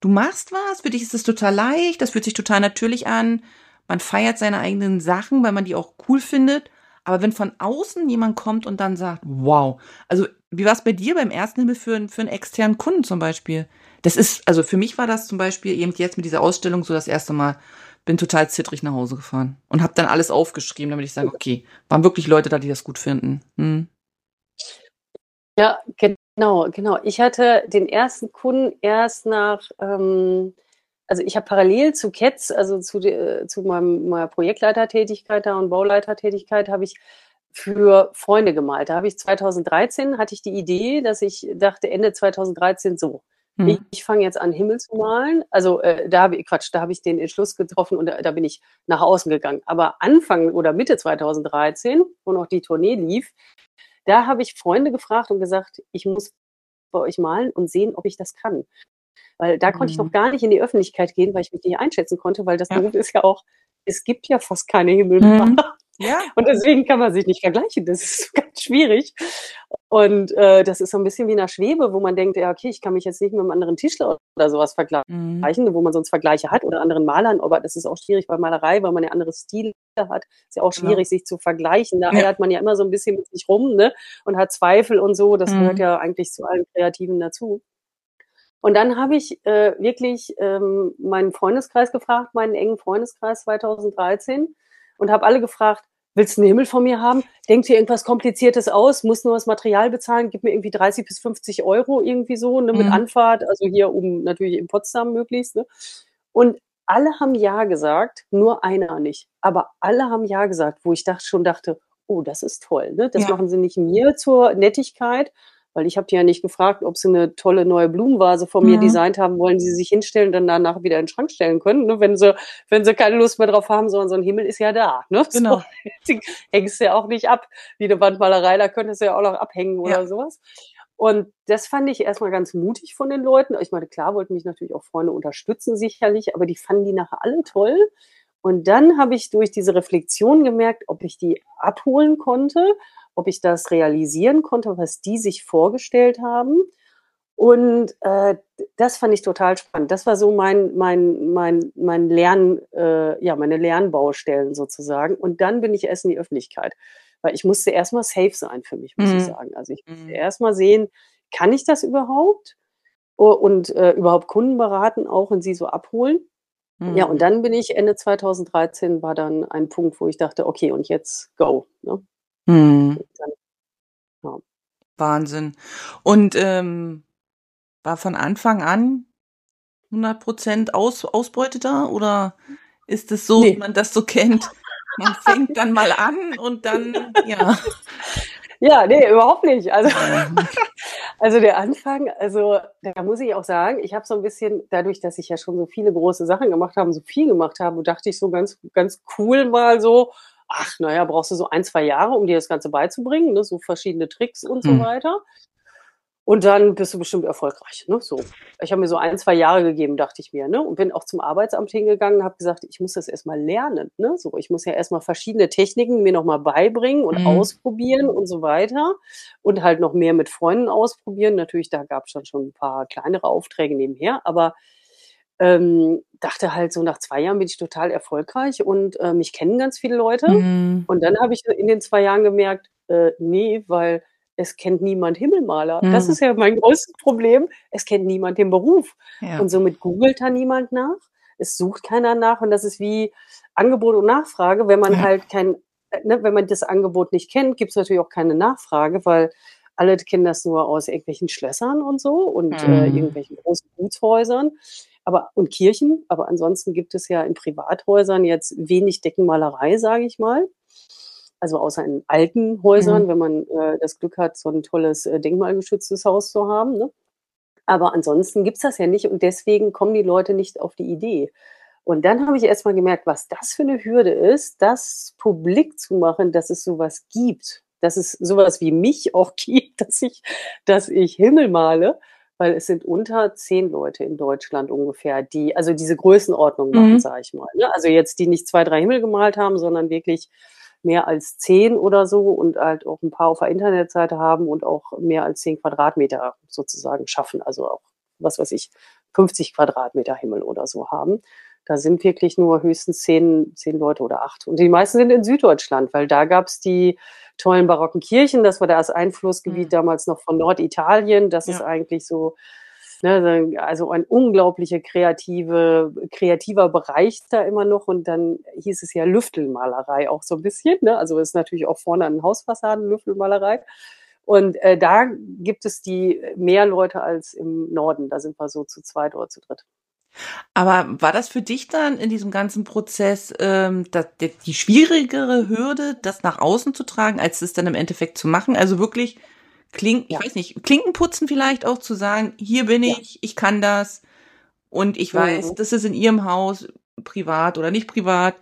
du machst was, für dich ist es total leicht, das fühlt sich total natürlich an. Man feiert seine eigenen Sachen, weil man die auch cool findet. Aber wenn von außen jemand kommt und dann sagt, wow, also wie war es bei dir beim ersten Himmel für, für einen externen Kunden zum Beispiel? Das ist, also für mich war das zum Beispiel eben jetzt mit dieser Ausstellung so das erste Mal, bin total zittrig nach Hause gefahren und habe dann alles aufgeschrieben, damit ich sage, okay, waren wirklich Leute da, die das gut finden. Hm. Ja, genau, genau. Ich hatte den ersten Kunden erst nach ähm, also ich habe parallel zu Cats, also zu, äh, zu meinem, meiner Projektleitertätigkeit da und Bauleitertätigkeit, habe ich für Freunde gemalt. Da habe ich 2013 hatte ich die Idee, dass ich dachte, Ende 2013 so, mhm. ich, ich fange jetzt an, Himmel zu malen. Also äh, da habe ich, Quatsch, da habe ich den Entschluss getroffen und da, da, bin ich nach außen gegangen. Aber Anfang oder Mitte 2013, wo noch die Tournee lief, da habe ich Freunde gefragt und gesagt, ich muss bei euch malen und sehen, ob ich das kann. Weil da mhm. konnte ich noch mhm. gar nicht in die Öffentlichkeit gehen, weil ich mich nicht einschätzen konnte, weil das ja. ist ja auch, es gibt ja fast keine Himmelmaler. Mhm. Ja. Und deswegen kann man sich nicht vergleichen. Das ist ganz schwierig. Und äh, das ist so ein bisschen wie in der Schwebe, wo man denkt, ja, okay, ich kann mich jetzt nicht mit einem anderen Tischler oder sowas vergleichen, mhm. wo man sonst Vergleiche hat oder anderen Malern, aber das ist auch schwierig bei Malerei, weil man ja andere Stile hat. Ist ja auch schwierig, genau. sich zu vergleichen. Da ja. man ja immer so ein bisschen mit sich rum, ne? Und hat Zweifel und so. Das mhm. gehört ja eigentlich zu allen Kreativen dazu. Und dann habe ich äh, wirklich ähm, meinen Freundeskreis gefragt, meinen engen Freundeskreis 2013 und habe alle gefragt, willst du einen Himmel von mir haben? Denk dir irgendwas Kompliziertes aus, muss nur das Material bezahlen, gib mir irgendwie 30 bis 50 Euro irgendwie so, ne, mit mhm. Anfahrt, also hier oben natürlich in Potsdam möglichst. Ne? Und alle haben Ja gesagt, nur einer nicht. Aber alle haben Ja gesagt, wo ich dachte, schon dachte, oh, das ist toll. Ne? Das ja. machen sie nicht mir zur Nettigkeit, weil ich habe die ja nicht gefragt, ob sie eine tolle neue Blumenvase von mir mhm. designt haben wollen, die sie sich hinstellen und dann danach wieder in den Schrank stellen können. Ne? Wenn sie, wenn sie keine Lust mehr drauf haben, sondern so ein Himmel ist ja da. Ne? Genau. So, hängst du ja auch nicht ab, wie eine Wandmalerei, da könntest du ja auch noch abhängen oder ja. sowas. Und das fand ich erstmal ganz mutig von den Leuten. Ich meine, klar wollten mich natürlich auch Freunde unterstützen, sicherlich, aber die fanden die nachher alle toll. Und dann habe ich durch diese Reflexion gemerkt, ob ich die abholen konnte ob ich das realisieren konnte, was die sich vorgestellt haben. Und äh, das fand ich total spannend. Das war so mein, mein, mein, mein Lern, äh, ja, meine Lernbaustellen sozusagen. Und dann bin ich erst in die Öffentlichkeit. Weil ich musste erstmal safe sein für mich, muss mhm. ich sagen. Also ich musste mhm. erstmal sehen, kann ich das überhaupt? Und äh, überhaupt Kunden beraten auch und sie so abholen. Mhm. Ja, und dann bin ich Ende 2013 war dann ein Punkt, wo ich dachte, okay, und jetzt go. Ne? Mhm. Ja. Wahnsinn. Und ähm, war von Anfang an 100 Aus, Ausbeute da oder ist es so, nee. wie man das so kennt? Man fängt dann mal an und dann, ja. Ja, nee, überhaupt nicht. Also, also der Anfang, also da muss ich auch sagen, ich habe so ein bisschen, dadurch, dass ich ja schon so viele große Sachen gemacht habe, so viel gemacht habe, dachte ich so ganz, ganz cool mal so, ach, naja, brauchst du so ein, zwei Jahre, um dir das Ganze beizubringen, ne? so verschiedene Tricks und so mhm. weiter. Und dann bist du bestimmt erfolgreich. Ne? So. Ich habe mir so ein, zwei Jahre gegeben, dachte ich mir, ne? Und bin auch zum Arbeitsamt hingegangen und habe gesagt, ich muss das erstmal lernen. Ne? So, ich muss ja erstmal verschiedene Techniken mir nochmal beibringen und mhm. ausprobieren und so weiter. Und halt noch mehr mit Freunden ausprobieren. Natürlich, da gab es dann schon ein paar kleinere Aufträge nebenher, aber ähm, dachte halt so, nach zwei Jahren bin ich total erfolgreich und äh, mich kennen ganz viele Leute. Mhm. Und dann habe ich in den zwei Jahren gemerkt, äh, nee, weil es kennt niemand Himmelmaler. Mhm. Das ist ja mein größtes Problem. Es kennt niemand den Beruf. Ja. Und somit googelt da niemand nach. Es sucht keiner nach. Und das ist wie Angebot und Nachfrage. Wenn man ja. halt kein, äh, ne, wenn man das Angebot nicht kennt, gibt es natürlich auch keine Nachfrage, weil alle kennen das nur aus irgendwelchen Schlössern und so und äh, mhm. äh, irgendwelchen großen Gutshäusern aber und Kirchen, aber ansonsten gibt es ja in Privathäusern jetzt wenig Deckenmalerei, sage ich mal. Also außer in alten Häusern, mhm. wenn man äh, das Glück hat, so ein tolles äh, denkmalgeschütztes Haus zu haben. Ne? Aber ansonsten gibt's das ja nicht und deswegen kommen die Leute nicht auf die Idee. Und dann habe ich erstmal gemerkt, was das für eine Hürde ist, das publik zu machen, dass es sowas gibt, dass es sowas wie mich auch gibt, dass ich, dass ich Himmel male weil es sind unter zehn Leute in Deutschland ungefähr, die also diese Größenordnung machen, mhm. sage ich mal. Ne? Also jetzt die nicht zwei, drei Himmel gemalt haben, sondern wirklich mehr als zehn oder so und halt auch ein paar auf der Internetseite haben und auch mehr als zehn Quadratmeter sozusagen schaffen. Also auch, was weiß ich, 50 Quadratmeter Himmel oder so haben. Da sind wirklich nur höchstens zehn, zehn Leute oder acht. Und die meisten sind in Süddeutschland, weil da gab's die tollen barocken Kirchen. Das war das Einflussgebiet mhm. damals noch von Norditalien. Das ja. ist eigentlich so, ne, also ein unglaublicher kreative, kreativer Bereich da immer noch. Und dann hieß es ja Lüftelmalerei auch so ein bisschen. Ne? Also ist natürlich auch vorne an Hausfassaden Lüftelmalerei. Und äh, da gibt es die mehr Leute als im Norden. Da sind wir so zu zweit oder zu dritt. Aber war das für dich dann in diesem ganzen Prozess ähm, das, die schwierigere Hürde, das nach außen zu tragen, als es dann im Endeffekt zu machen? Also wirklich Klinken, ja. ich weiß nicht, Klinken putzen vielleicht auch zu sagen, hier bin ich, ja. ich kann das und ich weiß, mhm. dass es in ihrem Haus privat oder nicht privat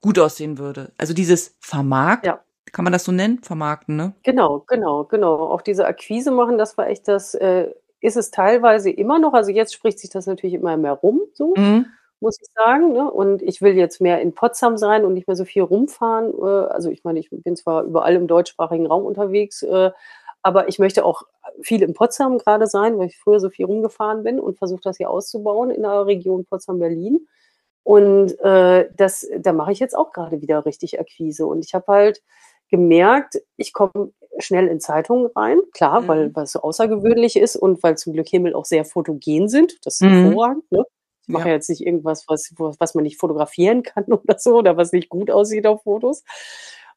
gut aussehen würde. Also dieses Vermarkten, ja. kann man das so nennen? Vermarkten, ne? Genau, genau, genau. Auch diese Akquise machen, das war echt das, äh, ist es teilweise immer noch. Also jetzt spricht sich das natürlich immer mehr rum, so. Mhm muss ich sagen. Ne? Und ich will jetzt mehr in Potsdam sein und nicht mehr so viel rumfahren. Äh, also ich meine, ich bin zwar überall im deutschsprachigen Raum unterwegs, äh, aber ich möchte auch viel in Potsdam gerade sein, weil ich früher so viel rumgefahren bin und versuche das hier auszubauen in der Region Potsdam-Berlin. Und äh, das, da mache ich jetzt auch gerade wieder richtig Akquise. Und ich habe halt gemerkt, ich komme schnell in Zeitungen rein, klar, mhm. weil, weil es so außergewöhnlich ist und weil zum Glück Himmel auch sehr fotogen sind. Das ist mhm. hervorragend. Ne? Ich mache ja. jetzt nicht irgendwas, was, was man nicht fotografieren kann oder so, oder was nicht gut aussieht auf Fotos.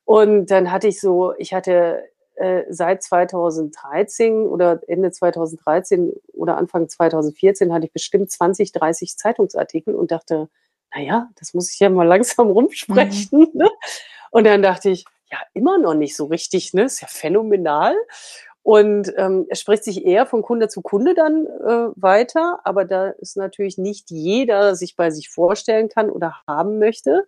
Und dann hatte ich so, ich hatte äh, seit 2013 oder Ende 2013 oder Anfang 2014 hatte ich bestimmt 20, 30 Zeitungsartikel und dachte, naja, das muss ich ja mal langsam rumsprechen. Mhm. Und dann dachte ich, ja, immer noch nicht so richtig, ne? Ist ja phänomenal. Und ähm, es spricht sich eher von Kunde zu Kunde dann äh, weiter, aber da ist natürlich nicht jeder sich bei sich vorstellen kann oder haben möchte,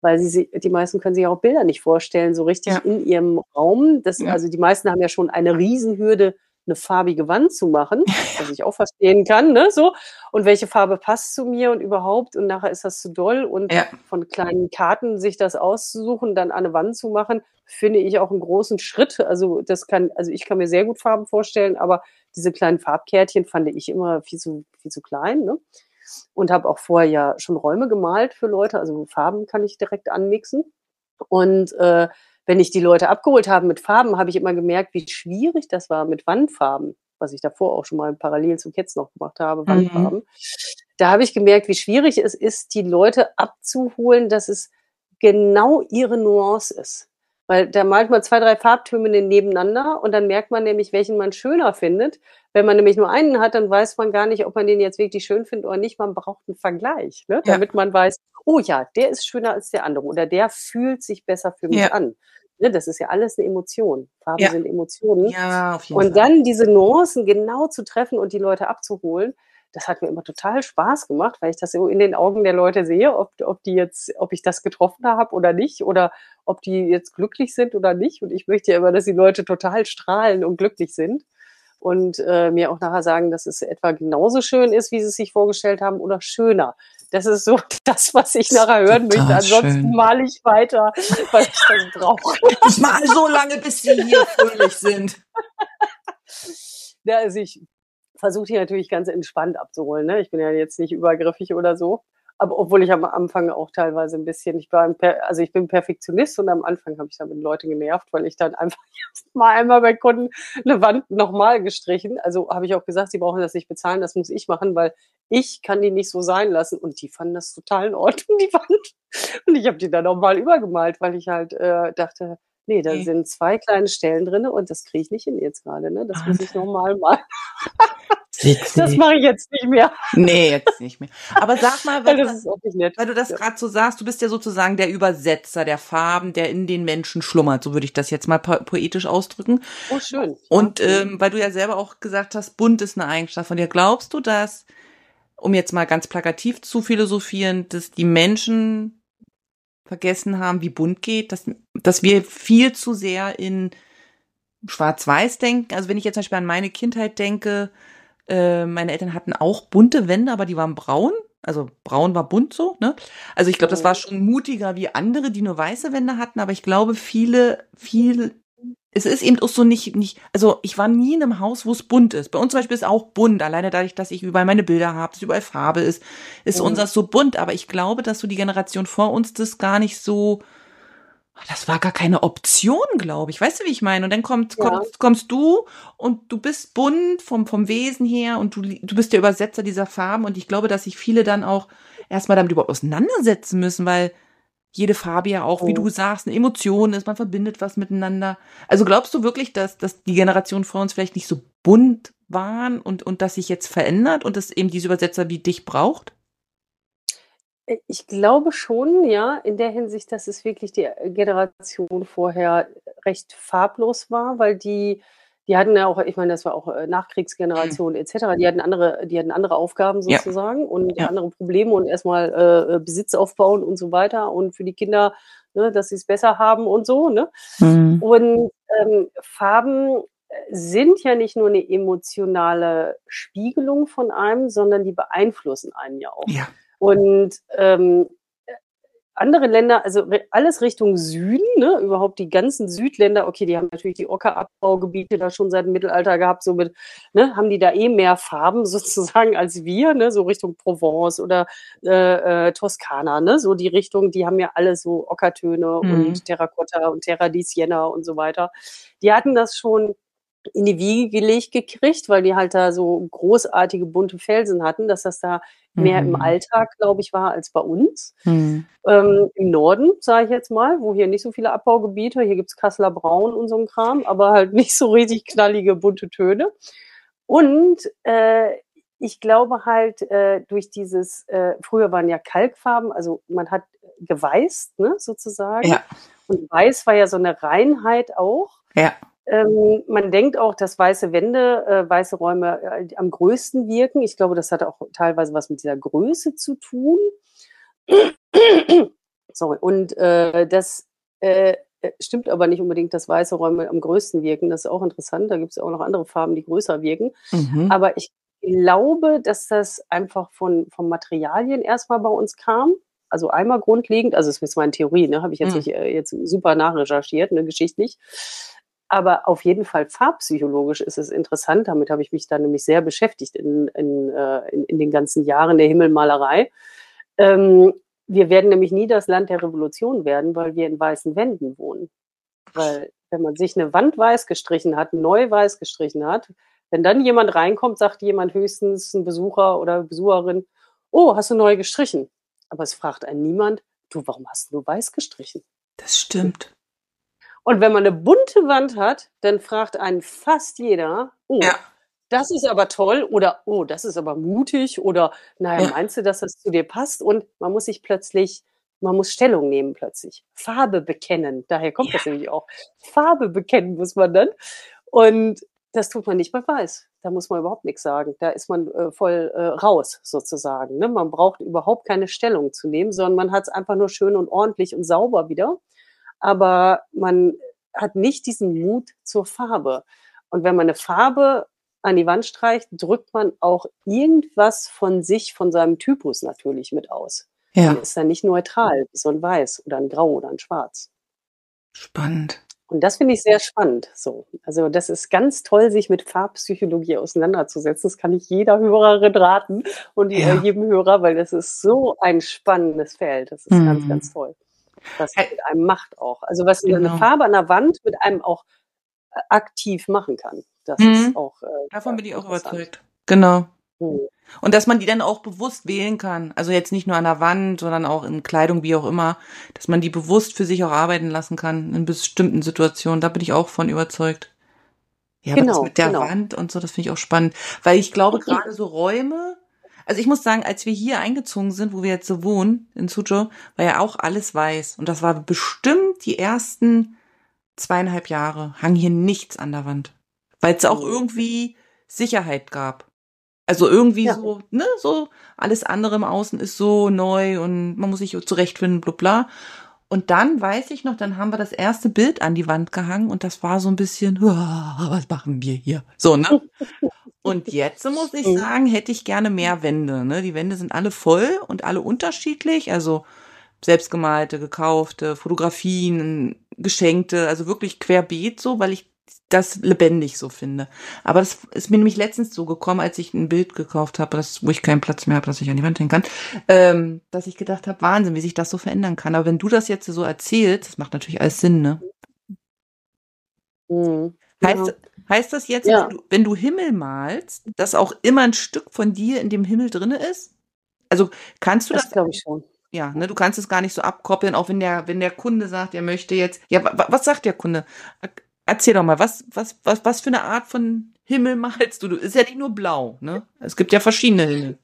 weil sie die meisten können sich auch Bilder nicht vorstellen, so richtig ja. in ihrem Raum. Das, ja. Also die meisten haben ja schon eine Riesenhürde, eine farbige Wand zu machen, was ich auch verstehen kann, ne, so. Und welche Farbe passt zu mir und überhaupt und nachher ist das zu doll und ja. von kleinen Karten sich das auszusuchen, dann an eine Wand zu machen, finde ich auch einen großen Schritt. Also das kann, also ich kann mir sehr gut Farben vorstellen, aber diese kleinen Farbkärtchen fand ich immer viel zu, viel zu klein, ne? Und habe auch vorher ja schon Räume gemalt für Leute, also Farben kann ich direkt anmixen. Und äh, wenn ich die Leute abgeholt habe mit Farben, habe ich immer gemerkt, wie schwierig das war mit Wandfarben, was ich davor auch schon mal parallel zum Ketz noch gemacht habe, mhm. Wandfarben. Mhm. Da habe ich gemerkt, wie schwierig es ist, die Leute abzuholen, dass es genau ihre Nuance ist. Weil da malt man zwei, drei Farbtöne nebeneinander und dann merkt man nämlich, welchen man schöner findet. Wenn man nämlich nur einen hat, dann weiß man gar nicht, ob man den jetzt wirklich schön findet oder nicht. Man braucht einen Vergleich, ne? damit ja. man weiß, oh ja, der ist schöner als der andere oder der fühlt sich besser für mich ja. an. Ne, das ist ja alles eine Emotion. Farben ja. sind Emotionen. Ja, auf jeden und Fall. dann diese Nuancen genau zu treffen und die Leute abzuholen, das hat mir immer total Spaß gemacht, weil ich das so in den Augen der Leute sehe, ob, ob die jetzt, ob ich das getroffen habe oder nicht, oder ob die jetzt glücklich sind oder nicht. Und ich möchte ja immer, dass die Leute total strahlen und glücklich sind und äh, mir auch nachher sagen, dass es etwa genauso schön ist, wie sie es sich vorgestellt haben, oder schöner. Das ist so das, was ich nachher hören möchte. Ansonsten male ich weiter, weil ich das brauche. Ich male so lange, bis sie hier fröhlich sind. Ja, also ich versuche die natürlich ganz entspannt abzuholen. Ne? Ich bin ja jetzt nicht übergriffig oder so. Aber obwohl ich am Anfang auch teilweise ein bisschen, ich war ein also ich bin Perfektionist und am Anfang habe ich damit Leute genervt, weil ich dann einfach mal einmal bei Kunden eine Wand nochmal gestrichen. Also habe ich auch gesagt, sie brauchen das nicht bezahlen, das muss ich machen, weil ich kann die nicht so sein lassen. Und die fanden das total in Ordnung, die Wand. Und ich habe die dann nochmal übergemalt, weil ich halt äh, dachte, nee, da okay. sind zwei kleine Stellen drin und das kriege ich nicht hin jetzt gerade. Ne? Das muss ich nochmal mal. Das mache ich jetzt nicht mehr. Nee, jetzt nicht mehr. Aber sag mal, weil, das ist auch nicht nett. weil du das ja. gerade so sagst, du bist ja sozusagen der Übersetzer der Farben, der in den Menschen schlummert, so würde ich das jetzt mal po poetisch ausdrücken. Oh, schön. Und ähm, weil du ja selber auch gesagt hast, bunt ist eine Eigenschaft von dir. Glaubst du, dass, um jetzt mal ganz plakativ zu philosophieren, dass die Menschen vergessen haben, wie bunt geht, dass, dass wir viel zu sehr in Schwarz-Weiß denken. Also wenn ich jetzt zum Beispiel an meine Kindheit denke, äh, meine Eltern hatten auch bunte Wände, aber die waren braun. Also braun war bunt so, ne? Also ich glaube, das war schon mutiger wie andere, die nur weiße Wände hatten, aber ich glaube, viele, viel, es ist eben auch so nicht, nicht, also ich war nie in einem Haus, wo es bunt ist. Bei uns zum Beispiel ist auch bunt, alleine dadurch, dass ich überall meine Bilder habe, dass überall Farbe ist, ist oh. unser so bunt, aber ich glaube, dass so die Generation vor uns das gar nicht so, das war gar keine Option, glaube ich. Weißt du, wie ich meine? Und dann kommt, ja. kommst, kommst du und du bist bunt vom, vom Wesen her und du, du bist der Übersetzer dieser Farben. Und ich glaube, dass sich viele dann auch erstmal damit überhaupt auseinandersetzen müssen, weil jede Farbe ja auch, oh. wie du sagst, eine Emotion ist, man verbindet was miteinander. Also glaubst du wirklich, dass, dass die Generation vor uns vielleicht nicht so bunt waren und, und das sich jetzt verändert und dass eben diese Übersetzer wie dich braucht? Ich glaube schon, ja, in der Hinsicht, dass es wirklich die Generation vorher recht farblos war, weil die, die hatten ja auch, ich meine, das war auch äh, Nachkriegsgeneration mhm. etc., die hatten andere, die hatten andere Aufgaben sozusagen ja. und ja. andere Probleme und erstmal äh, äh, Besitz aufbauen und so weiter und für die Kinder, ne, dass sie es besser haben und so. Ne? Mhm. Und ähm, Farben sind ja nicht nur eine emotionale Spiegelung von einem, sondern die beeinflussen einen ja auch. Ja. Und ähm, andere Länder, also alles Richtung Süden, ne, überhaupt die ganzen Südländer, okay, die haben natürlich die Ockerabbaugebiete da schon seit dem Mittelalter gehabt, somit ne, haben die da eh mehr Farben sozusagen als wir, ne, so Richtung Provence oder äh, äh, Toskana, ne, so die Richtung, die haben ja alle so Ockertöne mhm. und Terracotta und Terra di Siena und so weiter. Die hatten das schon in die Wiege gelegt gekriegt, weil die halt da so großartige bunte Felsen hatten, dass das da mehr mhm. im Alltag, glaube ich, war als bei uns. Mhm. Ähm, Im Norden, sage ich jetzt mal, wo hier nicht so viele Abbaugebiete, hier gibt's Kasseler Braun und so ein Kram, aber halt nicht so richtig knallige bunte Töne. Und äh, ich glaube halt äh, durch dieses, äh, früher waren ja Kalkfarben, also man hat geweißt, ne, sozusagen. Ja. Und weiß war ja so eine Reinheit auch. Ja. Ähm, man denkt auch, dass weiße Wände, äh, weiße Räume äh, am größten wirken. Ich glaube, das hat auch teilweise was mit dieser Größe zu tun. Sorry. Und äh, das äh, stimmt aber nicht unbedingt, dass weiße Räume am größten wirken. Das ist auch interessant. Da gibt es auch noch andere Farben, die größer wirken. Mhm. Aber ich glaube, dass das einfach von, von Materialien erstmal bei uns kam. Also einmal grundlegend, also es ist meine Theorie, ne, habe ich jetzt mhm. nicht äh, jetzt super nachrecherchiert, ne, geschichtlich. Aber auf jeden Fall farbpsychologisch ist es interessant. Damit habe ich mich dann nämlich sehr beschäftigt in, in, äh, in, in den ganzen Jahren der Himmelmalerei. Ähm, wir werden nämlich nie das Land der Revolution werden, weil wir in weißen Wänden wohnen. Weil wenn man sich eine Wand weiß gestrichen hat, neu weiß gestrichen hat, wenn dann jemand reinkommt, sagt jemand höchstens ein Besucher oder Besucherin, oh, hast du neu gestrichen? Aber es fragt einen niemand, du, warum hast du weiß gestrichen? Das stimmt. Und wenn man eine bunte Wand hat, dann fragt einen fast jeder, oh, ja. das ist aber toll oder oh, das ist aber mutig oder naja, ja. meinst du, dass das zu dir passt? Und man muss sich plötzlich, man muss Stellung nehmen plötzlich. Farbe bekennen. Daher kommt ja. das nämlich auch. Farbe bekennen muss man dann. Und das tut man nicht bei Weiß. Da muss man überhaupt nichts sagen. Da ist man äh, voll äh, raus sozusagen. Ne? Man braucht überhaupt keine Stellung zu nehmen, sondern man hat es einfach nur schön und ordentlich und sauber wieder aber man hat nicht diesen Mut zur Farbe. Und wenn man eine Farbe an die Wand streicht, drückt man auch irgendwas von sich, von seinem Typus natürlich mit aus. Ja. Man ist dann nicht neutral, wie so ein Weiß oder ein Grau oder ein Schwarz. Spannend. Und das finde ich sehr spannend. So, also das ist ganz toll, sich mit Farbpsychologie auseinanderzusetzen. Das kann ich jeder Hörerin raten und ja. jedem Hörer, weil das ist so ein spannendes Feld. Das ist mhm. ganz, ganz toll was es mit einem macht auch. Also was genau. eine Farbe an der Wand mit einem auch äh, aktiv machen kann. Das mhm. ist auch. Äh, Davon bin ich auch überzeugt. Genau. Mhm. Und dass man die dann auch bewusst wählen kann. Also jetzt nicht nur an der Wand, sondern auch in Kleidung, wie auch immer, dass man die bewusst für sich auch arbeiten lassen kann in bestimmten Situationen. Da bin ich auch von überzeugt. Ja, genau, aber das genau, mit der genau. Wand und so, das finde ich auch spannend. Weil ich glaube, gerade so Räume, also ich muss sagen, als wir hier eingezogen sind, wo wir jetzt so wohnen, in Suzhou, war ja auch alles weiß. Und das war bestimmt die ersten zweieinhalb Jahre, hang hier nichts an der Wand. Weil es auch irgendwie Sicherheit gab. Also irgendwie ja. so, ne, so alles andere im Außen ist so neu und man muss sich zurechtfinden, bla bla. Und dann weiß ich noch, dann haben wir das erste Bild an die Wand gehangen und das war so ein bisschen, was machen wir hier? So, ne? Und jetzt muss ich mhm. sagen, hätte ich gerne mehr Wände. Ne? Die Wände sind alle voll und alle unterschiedlich. Also selbstgemalte, gekaufte, Fotografien, geschenkte, also wirklich querbeet so, weil ich das lebendig so finde. Aber das ist mir nämlich letztens so gekommen, als ich ein Bild gekauft habe, das, wo ich keinen Platz mehr habe, dass ich an die Wand hängen kann, ähm, dass ich gedacht habe, Wahnsinn, wie sich das so verändern kann. Aber wenn du das jetzt so erzählst, das macht natürlich alles Sinn, ne? Mhm. Heißt, heißt das jetzt, ja. wenn, du, wenn, du, Himmel malst, dass auch immer ein Stück von dir in dem Himmel drinne ist? Also kannst du das? Das glaube ich schon. Ja, ne, du kannst es gar nicht so abkoppeln, auch wenn der, wenn der Kunde sagt, er möchte jetzt. Ja, was sagt der Kunde? Erzähl doch mal, was, was, was, was für eine Art von Himmel malst du? Du ist ja nicht nur blau, ne? Es gibt ja verschiedene Himmel.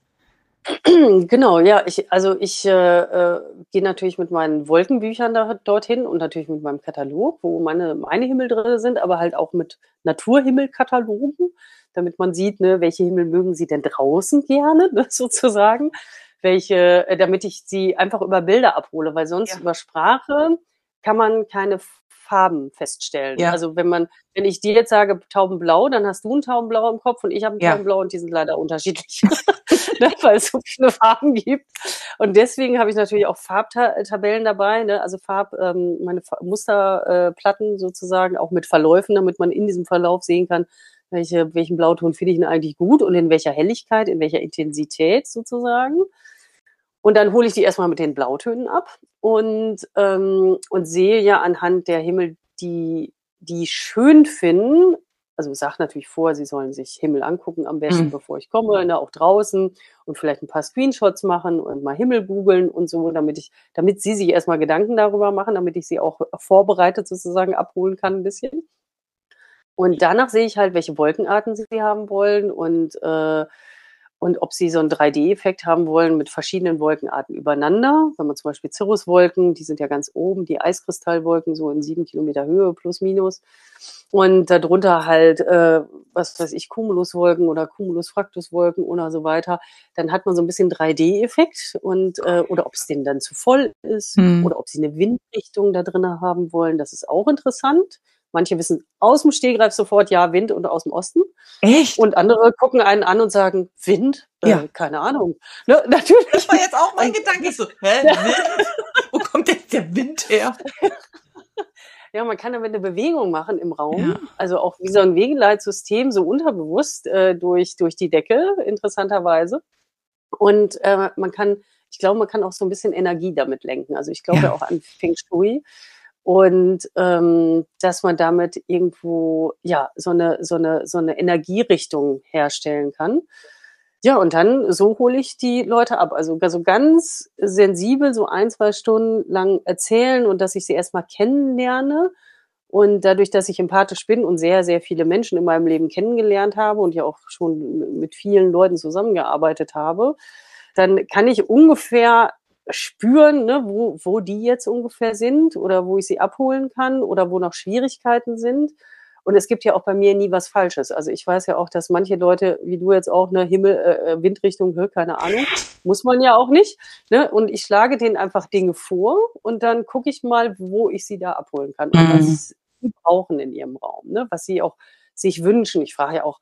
Genau, ja, ich, also ich äh, äh, gehe natürlich mit meinen Wolkenbüchern da, dorthin und natürlich mit meinem Katalog, wo meine, meine Himmel drin sind, aber halt auch mit Naturhimmelkatalogen, damit man sieht, ne, welche Himmel mögen Sie denn draußen gerne, ne, sozusagen, welche, äh, damit ich sie einfach über Bilder abhole, weil sonst Ja. über Sprache kann man keine Farben feststellen. Ja. Also wenn man, wenn ich dir jetzt sage Taubenblau, dann hast du ein Taubenblau im Kopf und ich habe ein Ja. Taubenblau und die sind leider unterschiedlich, ne, weil es so viele Farben gibt. Und deswegen habe ich natürlich auch Farbtabellen dabei, ne? also Farb, ähm, meine Musterplatten äh, sozusagen, auch mit Verläufen, damit man in diesem Verlauf sehen kann, welche, welchen Blauton finde ich denn eigentlich gut und in welcher Helligkeit, in welcher Intensität sozusagen. Und dann hole ich die erstmal mit den Blautönen ab und, ähm, und sehe ja anhand der Himmel, die, die schön finden, also ich sage natürlich vor, sie sollen sich Himmel angucken am besten, Mhm. bevor ich komme, ne, auch draußen und vielleicht ein paar Screenshots machen und mal Himmel googeln und so, damit ich, damit sie sich erstmal Gedanken darüber machen, damit ich sie auch vorbereitet sozusagen abholen kann ein bisschen. Und danach sehe ich halt, welche Wolkenarten sie haben wollen und, äh, und ob sie so einen 3D-Effekt haben wollen mit verschiedenen Wolkenarten übereinander. Wenn man zum Beispiel Cirruswolken, die sind ja ganz oben, die Eiskristallwolken so in sieben Kilometer Höhe plus minus. Und darunter halt, äh, was weiß ich, Cumuluswolken oder Cumulus-Fractus-Wolken oder so weiter. Dann hat man so ein bisschen 3D-Effekt und äh, oder ob es denen dann zu voll ist Hm. oder ob sie eine Windrichtung da drin haben wollen. Das ist auch interessant. Manche wissen aus dem Stehgreif sofort, ja, Wind und aus dem Osten. Echt? Und andere gucken einen an und sagen, Wind? Äh, Ja. Keine Ahnung. Ne, natürlich. Das war jetzt auch mein Gedanke. Ich so, hä, Wind? Wo kommt jetzt der Wind her? Ja, man kann damit eine Bewegung machen im Raum. Ja. Also auch wie so ein Wegeleitsystem, so unterbewusst äh, durch, durch die Decke, interessanterweise. Und äh, man kann, ich glaube, man kann auch so ein bisschen Energie damit lenken. Also ich glaube Ja. ja. auch an Feng Shui. Und ähm, dass man damit irgendwo ja so eine, so eine, so eine Energierichtung herstellen kann. Ja, und dann so hole ich die Leute ab. Also so ganz sensibel, so ein, zwei Stunden lang erzählen und dass ich sie erstmal kennenlerne. Und dadurch, dass ich empathisch bin und sehr, sehr viele Menschen in meinem Leben kennengelernt habe und ja auch schon mit vielen Leuten zusammengearbeitet habe, dann kann ich ungefähr spüren, ne, wo, wo die jetzt ungefähr sind oder wo ich sie abholen kann oder wo noch Schwierigkeiten sind. Und es gibt ja auch bei mir nie was Falsches. Also ich weiß ja auch, dass manche Leute, wie du jetzt auch, ne, Himmel, äh, Windrichtung, hör, keine Ahnung, muss man ja auch nicht. Ne? Und ich schlage denen einfach Dinge vor und dann gucke ich mal, wo ich sie da abholen kann und Mhm. was sie brauchen in ihrem Raum, ne? was sie auch sich wünschen. Ich frage ja auch,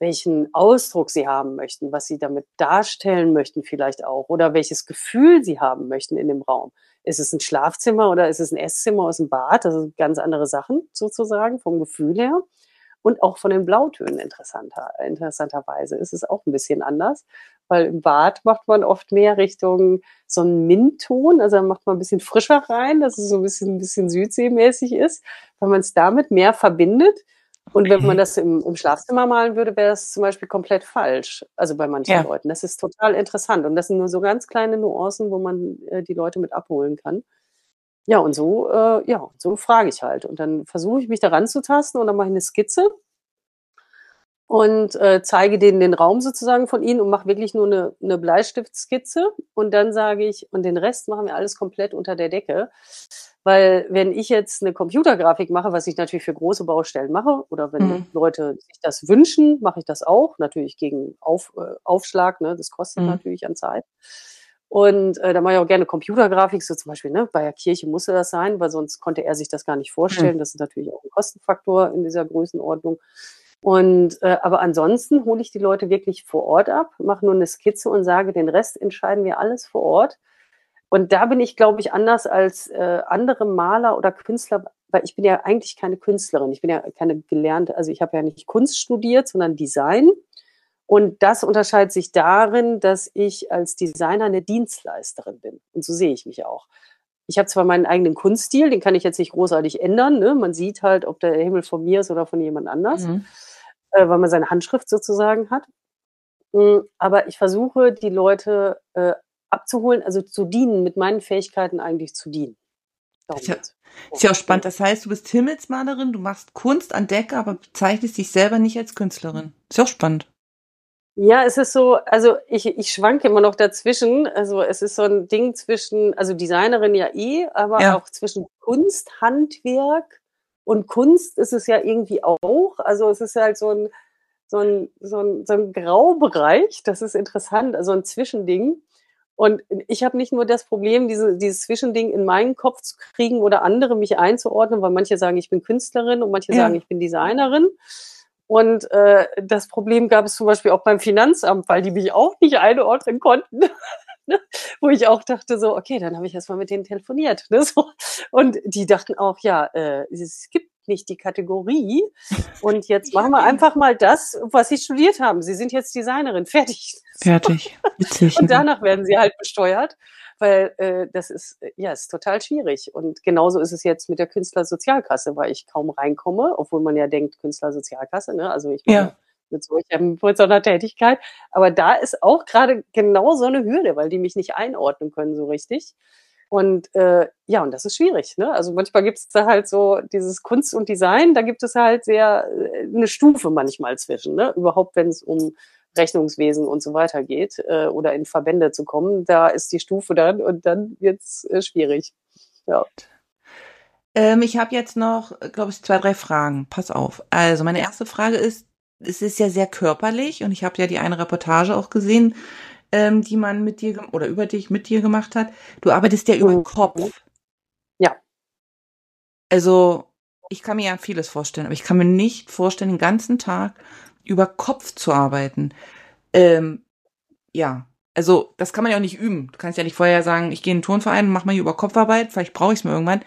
welchen Ausdruck sie haben möchten, was sie damit darstellen möchten vielleicht auch oder welches Gefühl sie haben möchten in dem Raum. Ist es ein Schlafzimmer oder ist es ein Esszimmer aus dem Bad? Das sind ganz andere Sachen sozusagen vom Gefühl her. Und auch von den Blautönen interessanter, interessanterweise ist es auch ein bisschen anders, weil im Bad macht man oft mehr Richtung so einen Mintton, also da macht man ein bisschen frischer rein, dass es so ein bisschen, ein bisschen südseemäßig ist, weil man es damit mehr verbindet. Und wenn man das im, im Schlafzimmer malen würde, wäre das zum Beispiel komplett falsch. Also bei manchen Ja. Leuten. Das ist total interessant. Und das sind nur so ganz kleine Nuancen, wo man äh, die Leute mit abholen kann. Ja, und so, äh, ja, so frage ich halt. Und dann versuche ich mich da ranzutasten und dann mache ich eine Skizze und äh, zeige denen den Raum sozusagen von ihnen und mache wirklich nur eine, eine Bleistiftskizze. Und dann sage ich, und den Rest machen wir alles komplett unter der Decke. Weil wenn ich jetzt eine Computergrafik mache, was ich natürlich für große Baustellen mache, oder wenn Mhm. Leute sich das wünschen, mache ich das auch, natürlich gegen Auf, äh, Aufschlag, ne? das kostet Mhm. natürlich an Zeit. Und äh, da mache ich auch gerne Computergrafik, so zum Beispiel, ne, bei der Kirche musste das sein, weil sonst konnte er sich das gar nicht vorstellen. Das ist natürlich auch ein Kostenfaktor in dieser Größenordnung. Und äh, aber ansonsten hole ich die Leute wirklich vor Ort ab, mache nur eine Skizze und sage, den Rest entscheiden wir alles vor Ort. Und da bin ich, glaube ich, anders als äh, andere Maler oder Künstler, weil ich bin ja eigentlich keine Künstlerin. Ich bin ja keine gelernte, also ich habe ja nicht Kunst studiert, sondern Design. Und das unterscheidet sich darin, dass ich als Designer eine Dienstleisterin bin. Und so sehe ich mich auch. Ich habe zwar meinen eigenen Kunststil, den kann ich jetzt nicht großartig ändern. Ne? Man sieht halt, ob der Himmel von mir ist oder von jemand anders, Mhm. äh, weil man seine Handschrift sozusagen hat. Mm, Aber ich versuche, die Leute äh, abzuholen, also zu dienen, mit meinen Fähigkeiten eigentlich zu dienen. Ist ja-. Ist ja auch spannend. Das heißt, du bist Himmelsmalerin, du machst Kunst an Decke, aber bezeichnest dich selber nicht als Künstlerin. Ist ja auch spannend. Ja, es ist so, also ich, ich schwanke immer noch dazwischen. Also es ist so ein Ding zwischen, also Designerin ja eh, aber ja. auch zwischen Kunst, Handwerk und Kunst ist es ja irgendwie auch. Also es ist halt so ein, so ein, so ein, so ein Graubereich, das ist interessant, also ein Zwischending. Und ich habe nicht nur das Problem, diese, dieses Zwischending in meinen Kopf zu kriegen oder andere mich einzuordnen, weil manche sagen, ich bin Künstlerin und manche ja. sagen, ich bin Designerin. Und äh, das Problem gab es zum Beispiel auch beim Finanzamt, weil die mich auch nicht einordnen konnten. Wo ich auch dachte so, okay, dann habe ich erstmal mit denen telefoniert. Ne, so. Und die dachten auch, ja, äh, es gibt nicht die Kategorie. Und jetzt machen wir einfach mal das, was Sie studiert haben. Sie sind jetzt Designerin. Fertig. Fertig. Witzig, und danach werden Sie halt besteuert weil äh, das ist ja ist total schwierig. Und genauso ist es jetzt mit der Künstlersozialkasse, weil ich kaum reinkomme, obwohl man ja denkt Künstlersozialkasse, ne? Also ich meine, ja. mit, solcher, mit so einer Tätigkeit. Aber da ist auch gerade genau so eine Hürde, weil die mich nicht einordnen können so richtig. Und äh, ja, und das ist schwierig. Ne? Also manchmal gibt es da halt so dieses Kunst und Design, da gibt es halt sehr äh, eine Stufe manchmal zwischen. Ne? Überhaupt, wenn es um Rechnungswesen und so weiter geht äh, oder in Verbände zu kommen, da ist die Stufe dann und dann wird's äh, schwierig. Ja. Ähm, ich habe jetzt noch, glaube ich, zwei, drei Fragen. Pass auf. Also meine erste Frage ist, es ist ja sehr körperlich und ich habe ja die eine Reportage auch gesehen, ähm, die man mit dir oder über dich mit dir gemacht hat. Du arbeitest ja über den Kopf. Ja. Also ich kann mir ja vieles vorstellen, aber ich kann mir nicht vorstellen, den ganzen Tag über Kopf zu arbeiten. Ähm, ja, also das kann man ja auch nicht üben. Du kannst ja nicht vorher sagen, ich gehe in den Turnverein und mache mal hier über Kopfarbeit, vielleicht brauche ich es mir irgendwann.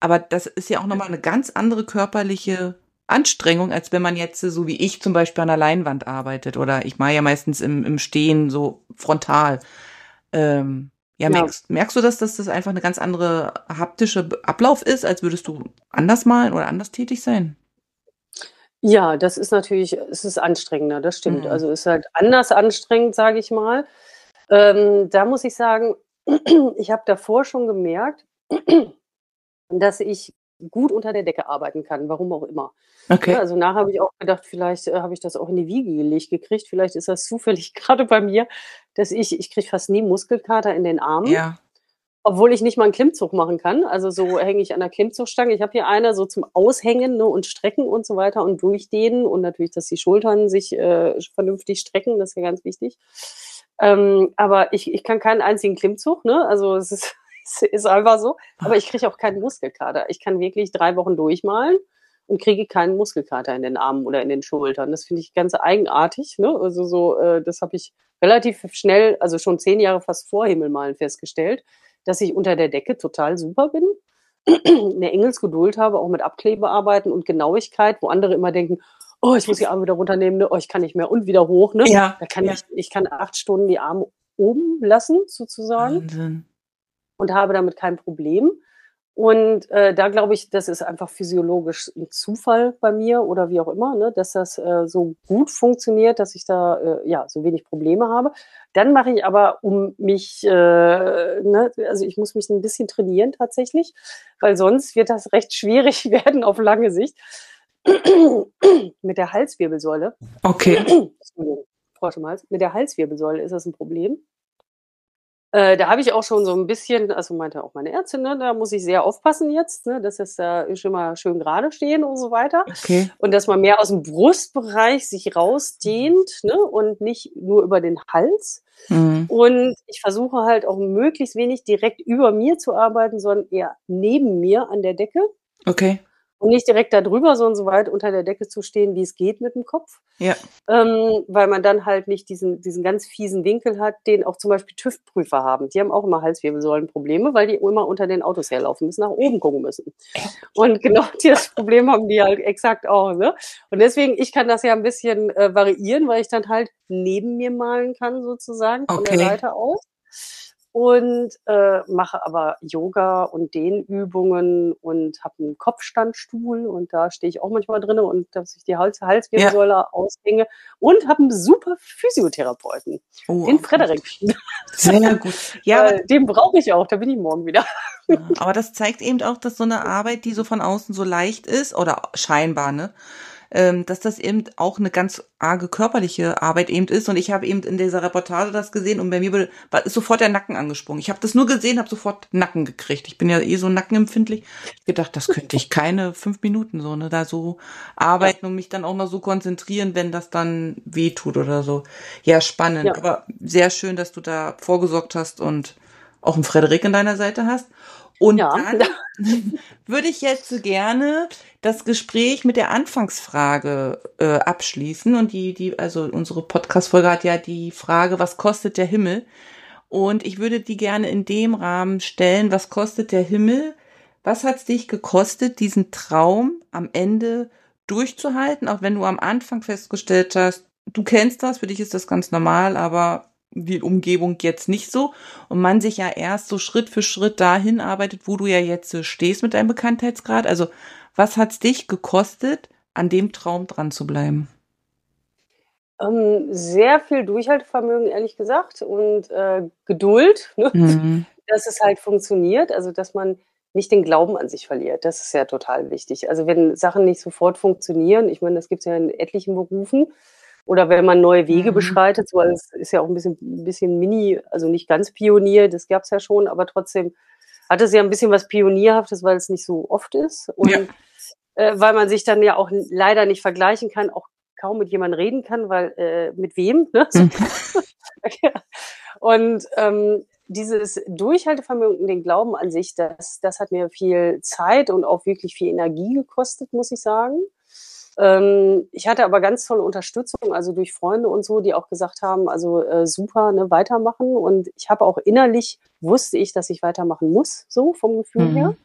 Aber das ist ja auch nochmal eine ganz andere körperliche Anstrengung, als wenn man jetzt so wie ich zum Beispiel an der Leinwand arbeitet. Oder ich mache ja meistens im, im Stehen so frontal. Ähm, ja, ja. Merkst, merkst du, dass das, das einfach eine ganz andere haptische Ablauf ist, als würdest du anders malen oder anders tätig sein? Ja, das ist natürlich es ist anstrengender, das stimmt. Mhm. Also, ist halt anders anstrengend, sage ich mal. Ähm, da muss ich sagen, ich habe davor schon gemerkt, dass ich gut unter der Decke arbeiten kann, warum auch immer. Okay. Ja, also nachher habe ich auch gedacht, vielleicht äh, habe ich das auch in die Wiege gelegt gekriegt. Vielleicht ist das zufällig gerade bei mir, dass ich, ich kriege fast nie Muskelkater in den Armen. Ja obwohl ich nicht mal einen Klimmzug machen kann. Also so hänge ich an der Klimmzugstange. Ich habe hier eine so zum Aushängen ne, und Strecken und so weiter und durchdehnen und natürlich, dass die Schultern sich äh, vernünftig strecken, das ist ja ganz wichtig. Ähm, aber ich, ich kann keinen einzigen Klimmzug, ne? Also es ist, ist einfach so. Aber ich kriege auch keinen Muskelkater. Ich kann wirklich drei Wochen durchmalen und kriege keinen Muskelkater in den Armen oder in den Schultern. Das finde ich ganz eigenartig. Ne? Also so, äh, das habe ich relativ schnell, also schon zehn Jahre fast vor Himmelmalen festgestellt dass ich unter der Decke total super bin, eine Engelsgeduld habe, auch mit Abklebearbeiten und Genauigkeit, wo andere immer denken, oh, ich muss die Arme wieder runternehmen, ne? oh, ich kann nicht mehr und wieder hoch. Ne? Ja, da kann ja. ich, ich kann acht Stunden die Arme oben lassen, sozusagen. Wahnsinn. Und habe damit kein Problem. Und äh, da glaube ich, das ist einfach physiologisch ein Zufall bei mir oder wie auch immer, ne, dass das äh, so gut funktioniert, dass ich da äh, ja so wenig Probleme habe. Dann mache ich aber um mich, äh, ne, also ich muss mich ein bisschen trainieren tatsächlich, weil sonst wird das recht schwierig werden auf lange Sicht mit der Halswirbelsäule. Okay. Mit der Halswirbelsäule ist das ein Problem. Äh, da habe ich auch schon so ein bisschen, also meinte auch meine Ärztin, ne, da muss ich sehr aufpassen jetzt, ne, dass es da schon mal schön gerade stehen und so weiter. Okay. Und dass man mehr aus dem Brustbereich sich rausdehnt ne, und nicht nur über den Hals. Mhm. Und ich versuche halt auch möglichst wenig direkt über mir zu arbeiten, sondern eher neben mir an der Decke. Okay und nicht direkt da drüber, sondern so weit unter der Decke zu stehen, wie es geht mit dem Kopf. Ja. Ähm, weil man dann halt nicht diesen, diesen ganz fiesen Winkel hat, den auch zum Beispiel TÜV-Prüfer haben. Die haben auch immer Halswirbelsäulenprobleme, weil die immer unter den Autos herlaufen müssen, nach oben gucken müssen. Und genau das Problem haben die halt exakt auch. Ne? Und deswegen, ich kann das ja ein bisschen äh, variieren, weil ich dann halt neben mir malen kann, sozusagen, von okay. der Seite aus und äh, mache aber Yoga und Dehnübungen und habe einen Kopfstandstuhl und da stehe ich auch manchmal drin und dass ich die Hals Halswirbelsäule ja. aushänge und habe einen super Physiotherapeuten, oh, den Frederik. Sehr gut. Ja, äh, den brauche ich auch, da bin ich morgen wieder. Aber das zeigt eben auch, dass so eine Arbeit, die so von außen so leicht ist oder scheinbar, ne? Ähm, dass das eben auch eine ganz arge körperliche Arbeit eben ist. Und ich habe eben in dieser Reportage das gesehen und bei mir ist sofort der Nacken angesprungen. Ich habe das nur gesehen, habe sofort Nacken gekriegt. Ich bin ja eh so nackenempfindlich. Ich gedacht, das könnte ich keine fünf Minuten so, ne, da so arbeiten und mich dann auch noch so konzentrieren, wenn das dann weh tut oder so. Ja, spannend. Ja. Aber sehr schön, dass du da vorgesorgt hast und auch einen Frederik an deiner Seite hast. Und ja. dann würde ich jetzt gerne das Gespräch mit der Anfangsfrage äh, abschließen. Und die, die, also unsere Podcast-Folge hat ja die Frage, was kostet der Himmel? Und ich würde die gerne in dem Rahmen stellen, was kostet der Himmel? Was hat es dich gekostet, diesen Traum am Ende durchzuhalten, auch wenn du am Anfang festgestellt hast, du kennst das, für dich ist das ganz normal, aber die Umgebung jetzt nicht so und man sich ja erst so Schritt für Schritt dahin arbeitet, wo du ja jetzt stehst mit deinem Bekanntheitsgrad. Also was hat's dich gekostet, an dem Traum dran zu bleiben? Ähm, sehr viel Durchhaltevermögen, ehrlich gesagt, und äh, Geduld, ne? mhm. dass es halt funktioniert, also dass man nicht den Glauben an sich verliert. Das ist ja total wichtig. Also wenn Sachen nicht sofort funktionieren, ich meine, das gibt es ja in etlichen Berufen, oder wenn man neue Wege mhm. beschreitet, so es ist ja auch ein bisschen, ein bisschen Mini, also nicht ganz Pionier, das gab es ja schon, aber trotzdem hat es ja ein bisschen was Pionierhaftes, weil es nicht so oft ist. Und ja. äh, weil man sich dann ja auch leider nicht vergleichen kann, auch kaum mit jemandem reden kann, weil äh, mit wem? Ne? Mhm. und ähm, dieses Durchhaltevermögen, den Glauben an sich, das, das hat mir viel Zeit und auch wirklich viel Energie gekostet, muss ich sagen. Ähm, ich hatte aber ganz tolle Unterstützung, also durch Freunde und so, die auch gesagt haben, also äh, super, ne, weitermachen. Und ich habe auch innerlich, wusste ich, dass ich weitermachen muss, so vom Gefühl mhm. her.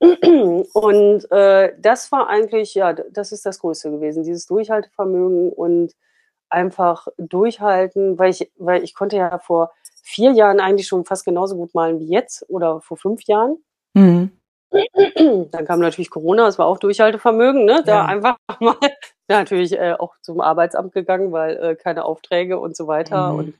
Und äh, das war eigentlich, ja, das ist das Größte gewesen, dieses Durchhaltevermögen und einfach durchhalten, weil ich, weil ich konnte ja vor vier Jahren eigentlich schon fast genauso gut malen wie jetzt oder vor fünf Jahren. Mhm. Dann kam natürlich Corona, das war auch Durchhaltevermögen, ne? Da ja. einfach mal natürlich äh, auch zum Arbeitsamt gegangen, weil äh, keine Aufträge und so weiter. Mhm. Und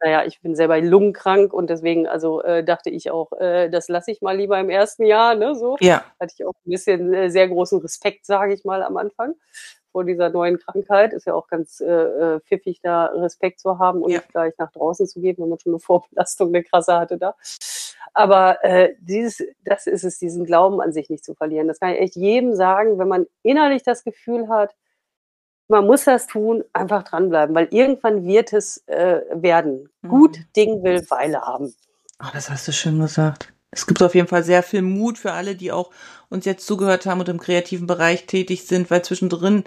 naja, ich bin selber lungenkrank und deswegen, also äh, dachte ich auch, äh, das lasse ich mal lieber im ersten Jahr, ne? So. Ja. Hatte ich auch ein bisschen äh, sehr großen Respekt, sage ich mal, am Anfang vor dieser neuen Krankheit. Ist ja auch ganz äh, äh pfiffig, da Respekt zu haben und ja. nicht gleich nach draußen zu gehen, wenn man schon eine Vorbelastung, eine krasse hatte da. Aber äh, dieses, das ist es, diesen Glauben an sich nicht zu verlieren. Das kann ich echt jedem sagen, wenn man innerlich das Gefühl hat, man muss das tun, einfach dranbleiben, weil irgendwann wird es äh, werden. Mhm. Gut Ding will Weile haben. Ach, das hast du schön gesagt. Es gibt auf jeden Fall sehr viel Mut für alle, die auch uns jetzt zugehört haben und im kreativen Bereich tätig sind, weil zwischendrin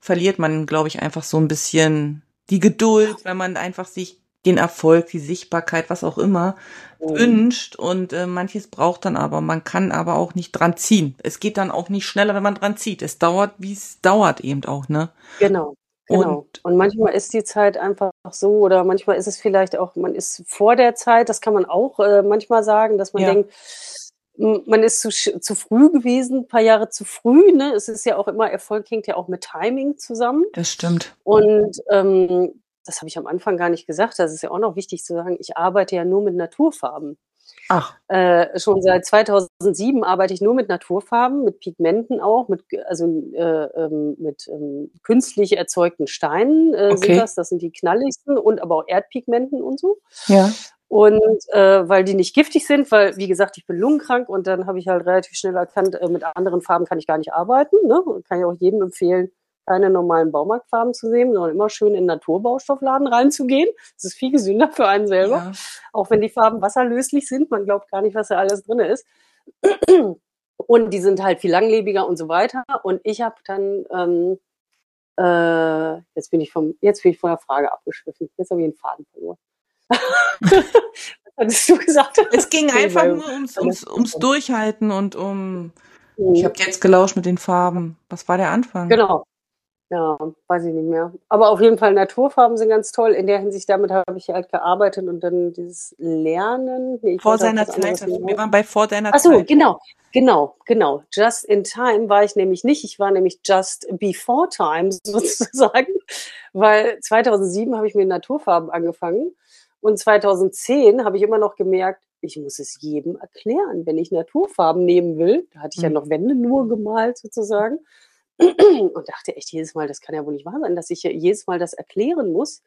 verliert man, glaube ich, einfach so ein bisschen die Geduld, wenn man einfach sich den Erfolg, die Sichtbarkeit, was auch immer, mhm. wünscht. Und äh, manches braucht dann aber. Man kann aber auch nicht dran ziehen. Es geht dann auch nicht schneller, wenn man dran zieht. Es dauert, wie es dauert eben auch, ne? Genau. Genau. Und, und manchmal ist die Zeit einfach so, oder manchmal ist es vielleicht auch, man ist vor der Zeit, das kann man auch äh, manchmal sagen, dass man ja. denkt, man ist zu, zu früh gewesen, ein paar Jahre zu früh. Ne? Es ist ja auch immer, Erfolg hängt ja auch mit Timing zusammen. Das stimmt. Und ähm, das habe ich am Anfang gar nicht gesagt, das ist ja auch noch wichtig zu sagen, ich arbeite ja nur mit Naturfarben. Ach. Äh, schon seit 2007 arbeite ich nur mit Naturfarben, mit Pigmenten auch, mit, also äh, ähm, mit ähm, künstlich erzeugten Steinen äh, okay. sind das. Das sind die knalligsten und aber auch Erdpigmenten und so. Ja. Und äh, weil die nicht giftig sind, weil, wie gesagt, ich bin lungenkrank und dann habe ich halt relativ schnell erkannt, äh, mit anderen Farben kann ich gar nicht arbeiten. Ne? Kann ich auch jedem empfehlen, keine normalen Baumarktfarben zu nehmen, sondern immer schön in den Naturbaustoffladen reinzugehen. Das ist viel gesünder für einen selber. Ja. Auch wenn die Farben wasserlöslich sind, man glaubt gar nicht, was da alles drin ist. Und die sind halt viel langlebiger und so weiter. Und ich habe dann, ähm, äh, jetzt bin ich vom, jetzt bin ich von der Frage abgeschliffen. Jetzt habe ich einen Faden verloren. was hattest du gesagt? Es ging einfach nur ums, ums, ums Durchhalten und um. Ich habe jetzt gelauscht mit den Farben. Was war der Anfang? Genau. Ja, weiß ich nicht mehr. Aber auf jeden Fall Naturfarben sind ganz toll. In der Hinsicht, damit habe ich halt gearbeitet und dann dieses Lernen. Nee, vor seiner Zeit. Wir waren bei vor deiner Ach so, Zeit. genau, genau, genau. Just in time war ich nämlich nicht. Ich war nämlich just before time sozusagen, weil 2007 habe ich mit Naturfarben angefangen und 2010 habe ich immer noch gemerkt, ich muss es jedem erklären, wenn ich Naturfarben nehmen will. Da hatte ich ja mhm. noch Wände nur gemalt sozusagen und dachte echt jedes Mal, das kann ja wohl nicht wahr sein, dass ich jedes Mal das erklären muss.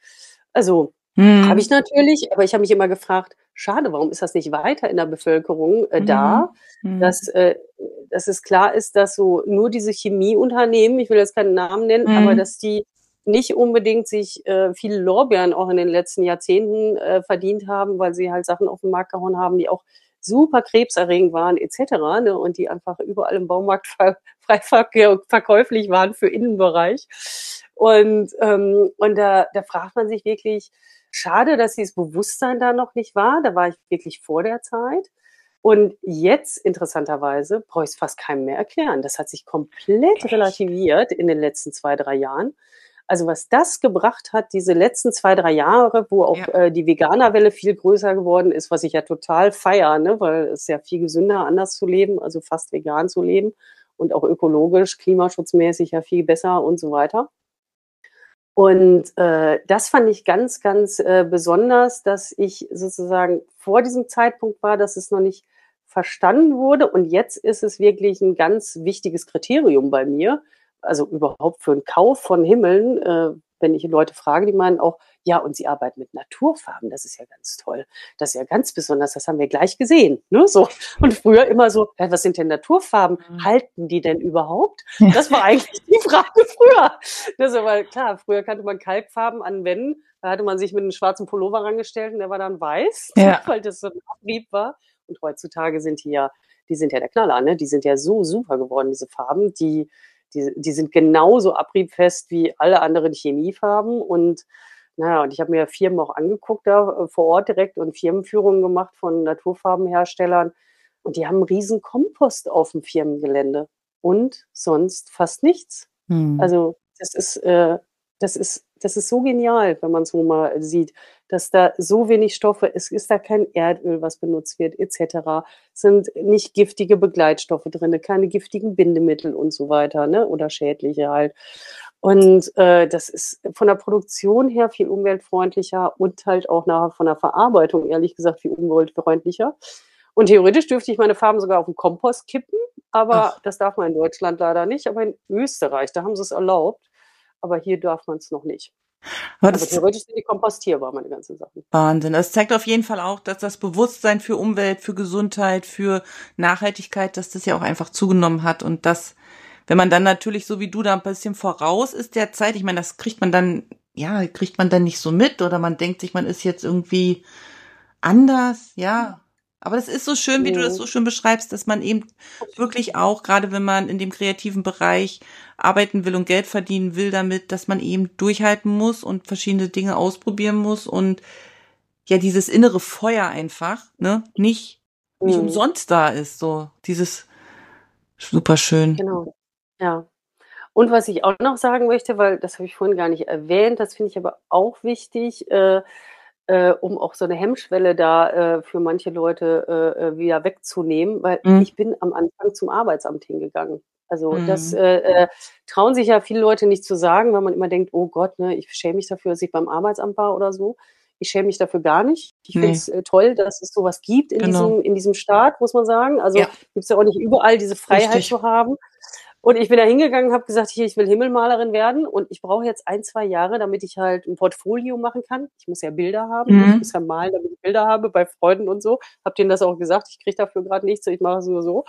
Also hm. habe ich natürlich, aber ich habe mich immer gefragt, schade, warum ist das nicht weiter in der Bevölkerung äh, hm. da, hm. dass, äh, dass es klar ist, dass so nur diese Chemieunternehmen, ich will jetzt keinen Namen nennen, aber hm. dass die nicht unbedingt sich äh, viele Lorbeeren auch in den letzten Jahrzehnten äh, verdient haben, weil sie halt Sachen auf den Markt gehauen haben, die auch super krebserregend waren etc. Ne, und die einfach überall im Baumarkt frei, verkäuflich waren für Innenbereich. Und, ähm, und da, da fragt man sich wirklich, schade, dass dieses Bewusstsein da noch nicht war. Da war ich wirklich vor der Zeit. Und jetzt, interessanterweise, brauche ich es fast keinem mehr erklären. Das hat sich komplett relativiert in den letzten zwei, drei Jahren. Also was das gebracht hat, diese letzten zwei, drei Jahre, wo auch ja. äh, die Veganerwelle viel größer geworden ist, was ich ja total feiere, ne? weil es ja viel gesünder, anders zu leben, also fast vegan zu leben und auch ökologisch, klimaschutzmäßig ja viel besser und so weiter. Und äh, das fand ich ganz, ganz äh, besonders, dass ich sozusagen vor diesem Zeitpunkt war, dass es noch nicht verstanden wurde. Und jetzt ist es wirklich ein ganz wichtiges Kriterium bei mir, also überhaupt für einen Kauf von Himmeln, äh, wenn ich Leute frage, die meinen auch, ja, und sie arbeiten mit Naturfarben, das ist ja ganz toll. Das ist ja ganz besonders, das haben wir gleich gesehen. Ne? So. Und früher immer so, ja, was sind denn Naturfarben? Mhm. Halten die denn überhaupt? Das war eigentlich die Frage früher. Das ist aber klar, früher kannte man Kalkfarben anwenden. Da hatte man sich mit einem schwarzen Pullover rangestellt und der war dann weiß, ja. weil das so ein Abrieb war. Und heutzutage sind die ja, die sind ja der Knaller, ne? Die sind ja so super geworden, diese Farben, die die, die sind genauso abriebfest wie alle anderen Chemiefarben und naja, und ich habe mir Firmen auch angeguckt da äh, vor Ort direkt und Firmenführungen gemacht von Naturfarbenherstellern. Und die haben einen riesen Kompost auf dem Firmengelände und sonst fast nichts. Hm. Also das ist, äh, das ist, das ist so genial, wenn man es so mal sieht, dass da so wenig Stoffe, es ist da kein Erdöl, was benutzt wird, etc. sind nicht giftige Begleitstoffe drin, keine giftigen Bindemittel und so weiter, ne? Oder schädliche halt. Und äh, das ist von der Produktion her viel umweltfreundlicher und halt auch nachher von der Verarbeitung, ehrlich gesagt, viel umweltfreundlicher. Und theoretisch dürfte ich meine Farben sogar auf den Kompost kippen, aber Ach. das darf man in Deutschland leider nicht. Aber in Österreich, da haben sie es erlaubt aber hier darf man es noch nicht. Aber, aber theoretisch sind die kompostierbar, meine ganzen Sachen. Wahnsinn. Das zeigt auf jeden Fall auch, dass das Bewusstsein für Umwelt, für Gesundheit, für Nachhaltigkeit, dass das ja auch einfach zugenommen hat und dass, wenn man dann natürlich so wie du da ein bisschen voraus ist der Zeit, ich meine, das kriegt man dann, ja, kriegt man dann nicht so mit oder man denkt sich, man ist jetzt irgendwie anders, ja. Aber das ist so schön, wie du das so schön beschreibst, dass man eben wirklich auch, gerade wenn man in dem kreativen Bereich arbeiten will und Geld verdienen will damit, dass man eben durchhalten muss und verschiedene Dinge ausprobieren muss und ja, dieses innere Feuer einfach, ne, nicht, nicht mhm. umsonst da ist, so dieses super schön. Genau. Ja. Und was ich auch noch sagen möchte, weil das habe ich vorhin gar nicht erwähnt, das finde ich aber auch wichtig, äh, äh, um auch so eine Hemmschwelle da äh, für manche Leute äh, äh, wieder wegzunehmen, weil mhm. ich bin am Anfang zum Arbeitsamt hingegangen. Also mhm. das äh, äh, trauen sich ja viele Leute nicht zu sagen, weil man immer denkt, oh Gott, ne, ich schäme mich dafür, dass ich beim Arbeitsamt war oder so. Ich schäme mich dafür gar nicht. Ich nee. finde es äh, toll, dass es sowas gibt in, genau. diesem, in diesem Staat, muss man sagen. Also ja. gibt es ja auch nicht überall diese Freiheit Richtig. zu haben. Und ich bin da hingegangen, habe gesagt, hier, ich will Himmelmalerin werden und ich brauche jetzt ein, zwei Jahre, damit ich halt ein Portfolio machen kann. Ich muss ja Bilder haben, mhm. ich muss ja malen, damit ich Bilder habe bei Freunden und so. Hab denen das auch gesagt, ich kriege dafür gerade nichts, ich mache es nur so.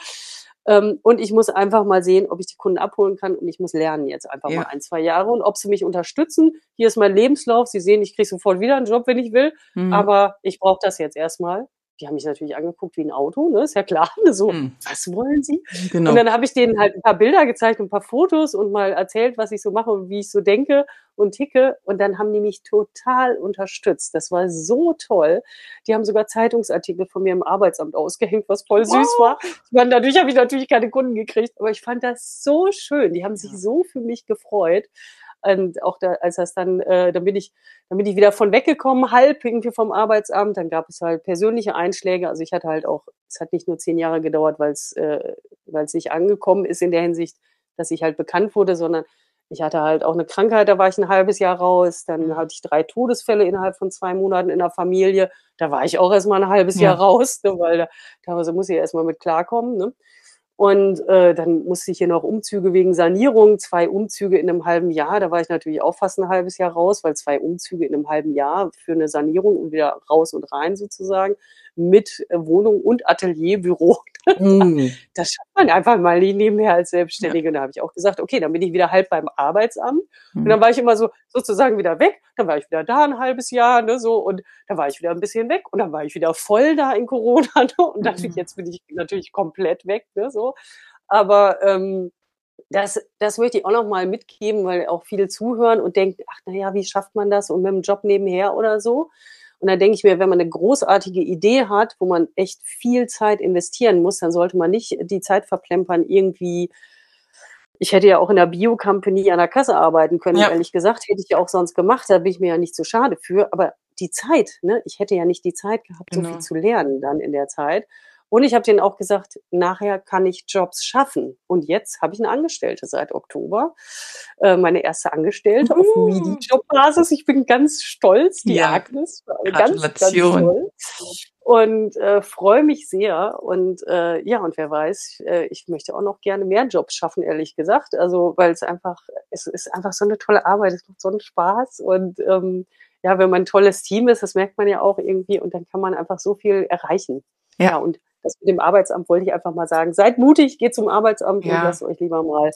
Ähm, und ich muss einfach mal sehen, ob ich die Kunden abholen kann und ich muss lernen jetzt einfach ja. mal ein, zwei Jahre und ob sie mich unterstützen. Hier ist mein Lebenslauf. Sie sehen, ich kriege sofort wieder einen Job, wenn ich will, mhm. aber ich brauche das jetzt erstmal die haben mich natürlich angeguckt wie ein Auto, ne? Ist ja klar. So, hm. was wollen sie? Genau. Und dann habe ich denen halt ein paar Bilder gezeigt, ein paar Fotos und mal erzählt, was ich so mache und wie ich so denke und ticke. Und dann haben die mich total unterstützt. Das war so toll. Die haben sogar Zeitungsartikel von mir im Arbeitsamt ausgehängt, was voll süß oh. war. Meine, dadurch habe ich natürlich keine Kunden gekriegt, aber ich fand das so schön. Die haben sich so für mich gefreut. Und auch da, als das dann, äh, dann bin ich, dann bin ich wieder von weggekommen, halb irgendwie vom Arbeitsamt. Dann gab es halt persönliche Einschläge. Also ich hatte halt auch, es hat nicht nur zehn Jahre gedauert, weil es, äh, weil es nicht angekommen ist in der Hinsicht, dass ich halt bekannt wurde, sondern ich hatte halt auch eine Krankheit, da war ich ein halbes Jahr raus. Dann mhm. hatte ich drei Todesfälle innerhalb von zwei Monaten in der Familie. Da war ich auch erstmal ein halbes ja. Jahr raus, ne, weil da, da muss ich erstmal mit klarkommen. Ne? Und äh, dann musste ich hier noch Umzüge wegen Sanierung, zwei Umzüge in einem halben Jahr. Da war ich natürlich auch fast ein halbes Jahr raus, weil zwei Umzüge in einem halben Jahr für eine Sanierung und wieder raus und rein sozusagen mit äh, Wohnung und Atelierbüro. Mm. Das schafft man einfach mal nebenher als Selbstständige. Ja. Und da habe ich auch gesagt, okay, dann bin ich wieder halb beim Arbeitsamt. Mm. Und dann war ich immer so sozusagen wieder weg. Dann war ich wieder da ein halbes Jahr, ne, so. Und dann war ich wieder ein bisschen weg. Und dann war ich wieder voll da in Corona. Ne, und ich, mm. jetzt bin ich natürlich komplett weg, ne, so. Aber ähm, das, das möchte ich auch noch mal mitgeben, weil auch viele zuhören und denken, ach naja, wie schafft man das und mit dem Job nebenher oder so. Und da denke ich mir, wenn man eine großartige Idee hat, wo man echt viel Zeit investieren muss, dann sollte man nicht die Zeit verplempern, irgendwie ich hätte ja auch in der Bio-Company an der Kasse arbeiten können, ja. ehrlich gesagt, hätte ich ja auch sonst gemacht, da bin ich mir ja nicht so schade für, aber die Zeit, ne, ich hätte ja nicht die Zeit gehabt, genau. so viel zu lernen dann in der Zeit. Und ich habe denen auch gesagt, nachher kann ich Jobs schaffen. Und jetzt habe ich eine Angestellte seit Oktober. Äh, meine erste Angestellte uh. auf Midi-Job-Basis. Ich bin ganz stolz, die ja. Agnes. Ganz, ganz toll. Und äh, freue mich sehr. Und äh, ja, und wer weiß, äh, ich möchte auch noch gerne mehr Jobs schaffen, ehrlich gesagt. Also, weil es einfach, es ist einfach so eine tolle Arbeit, es macht so einen Spaß. Und ähm, ja, wenn man ein tolles Team ist, das merkt man ja auch irgendwie, und dann kann man einfach so viel erreichen. Ja, ja und das mit dem Arbeitsamt wollte ich einfach mal sagen. Seid mutig, geht zum Arbeitsamt ja. und lasst euch lieber mal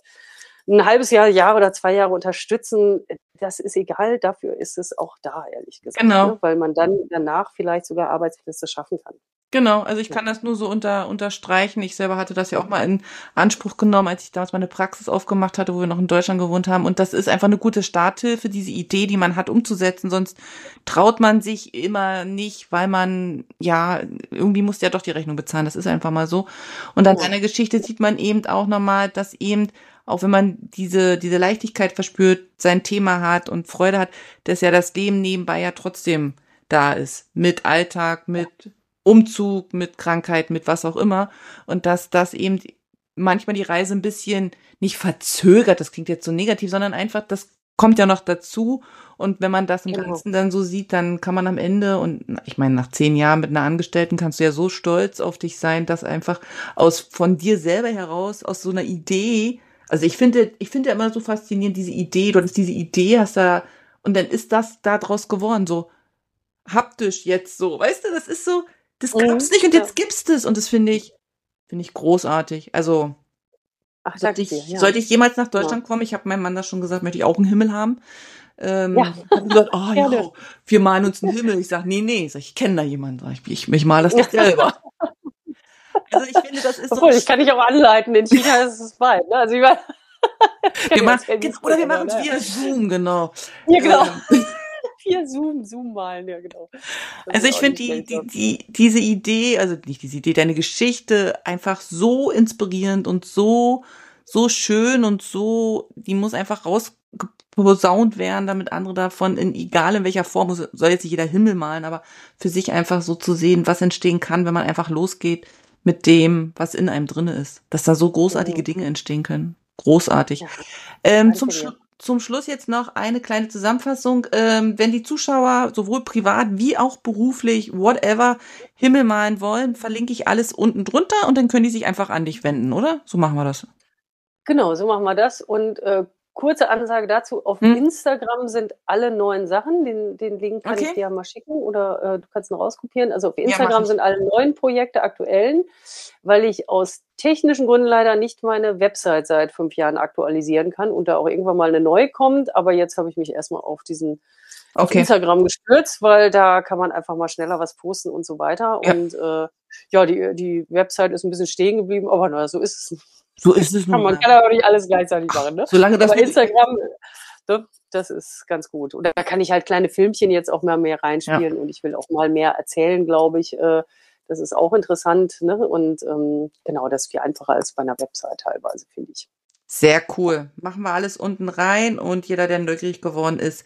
ein halbes Jahr, Jahr oder zwei Jahre unterstützen. Das ist egal, dafür ist es auch da, ehrlich gesagt. Genau. Ne? Weil man dann danach vielleicht sogar Arbeitsplätze schaffen kann. Genau, also ich kann das nur so unter, unterstreichen. Ich selber hatte das ja auch mal in Anspruch genommen, als ich damals meine Praxis aufgemacht hatte, wo wir noch in Deutschland gewohnt haben. Und das ist einfach eine gute Starthilfe, diese Idee, die man hat, umzusetzen. Sonst traut man sich immer nicht, weil man, ja, irgendwie muss ja doch die Rechnung bezahlen. Das ist einfach mal so. Und an einer Geschichte sieht man eben auch nochmal, dass eben auch wenn man diese, diese Leichtigkeit verspürt, sein Thema hat und Freude hat, dass ja das Leben nebenbei ja trotzdem da ist. Mit Alltag, mit Umzug, mit Krankheit, mit was auch immer. Und dass das eben manchmal die Reise ein bisschen nicht verzögert, das klingt jetzt so negativ, sondern einfach, das kommt ja noch dazu. Und wenn man das im genau. Ganzen dann so sieht, dann kann man am Ende, und ich meine, nach zehn Jahren mit einer Angestellten kannst du ja so stolz auf dich sein, dass einfach aus von dir selber heraus, aus so einer Idee, also ich finde, ich finde ja immer so faszinierend, diese Idee, du hattest diese Idee, hast da, und dann ist das da draus geworden, so haptisch jetzt so, weißt du, das ist so, das gab's mhm, nicht und ja. jetzt gibt's das. Und das finde ich, finde ich großartig. Also, Ach, sollte, ich, dir, ja. sollte ich jemals nach Deutschland ja. kommen, ich habe meinem Mann das schon gesagt, möchte ich auch einen Himmel haben. Ähm, ja. Hab gesagt, oh ja, wir malen uns einen Himmel. Ich sage, nee, nee, sag, ich kenne da jemanden. Ich, ich, ich mal das nicht selber. also ich finde, das ist Obwohl, so. ich kann dich auch anleiten. In China ist es weit. Ne? Also ich meine, wir machen, genau, oder wir machen es via Zoom, genau. Ja, genau. Ähm, Vier Zoom, Zoom malen, ja genau. Das also ich finde die, die, die, diese Idee, also nicht diese Idee, deine Geschichte einfach so inspirierend und so, so schön und so, die muss einfach rausposaunt werden, damit andere davon in, egal in welcher Form, soll jetzt nicht jeder Himmel malen, aber für sich einfach so zu sehen, was entstehen kann, wenn man einfach losgeht mit dem, was in einem drinne ist. Dass da so großartige mhm. Dinge entstehen können. Großartig. Ja. Ähm, zum Schluss zum Schluss jetzt noch eine kleine Zusammenfassung. Ähm, wenn die Zuschauer sowohl privat wie auch beruflich, whatever, Himmel malen wollen, verlinke ich alles unten drunter und dann können die sich einfach an dich wenden, oder? So machen wir das. Genau, so machen wir das. Und äh, kurze Ansage dazu, auf hm. Instagram sind alle neuen Sachen, den, den Link kann okay. ich dir ja mal schicken oder äh, du kannst ihn rauskopieren. Also auf Instagram ja, sind alle neuen Projekte aktuellen, weil ich aus technischen Gründen leider nicht meine Website seit fünf Jahren aktualisieren kann und da auch irgendwann mal eine neue kommt. Aber jetzt habe ich mich erstmal auf diesen okay. auf Instagram gestürzt, weil da kann man einfach mal schneller was posten und so weiter. Ja. Und äh, ja, die, die Website ist ein bisschen stehen geblieben, aber naja, so ist es. So ist es nun. Man kann aber nicht alles gleichzeitig machen. Ne? Solange das aber Instagram, ne, das ist ganz gut. Und da kann ich halt kleine Filmchen jetzt auch mal mehr reinspielen ja. und ich will auch mal mehr erzählen, glaube ich. Äh, das ist auch interessant. Ne? Und ähm, genau, das ist viel einfacher als bei einer Website teilweise, finde ich. Sehr cool. Machen wir alles unten rein und jeder, der neugierig geworden ist,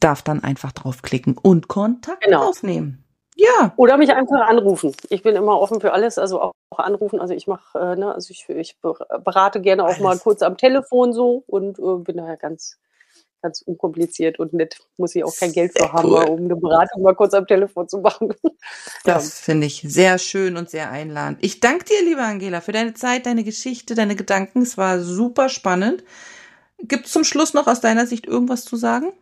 darf dann einfach draufklicken und Kontakt genau. aufnehmen. Ja. Oder mich einfach anrufen. Ich bin immer offen für alles, also auch anrufen. Also ich mache, äh, ne, also ich, ich berate gerne auch alles. mal kurz am Telefon so und äh, bin daher ganz, ganz unkompliziert und nett. Muss ich auch kein Geld für haben, cool. um eine Beratung mal kurz am Telefon zu machen. Das ja. finde ich sehr schön und sehr einladend. Ich danke dir, liebe Angela, für deine Zeit, deine Geschichte, deine Gedanken. Es war super spannend. Gibt es zum Schluss noch aus deiner Sicht irgendwas zu sagen?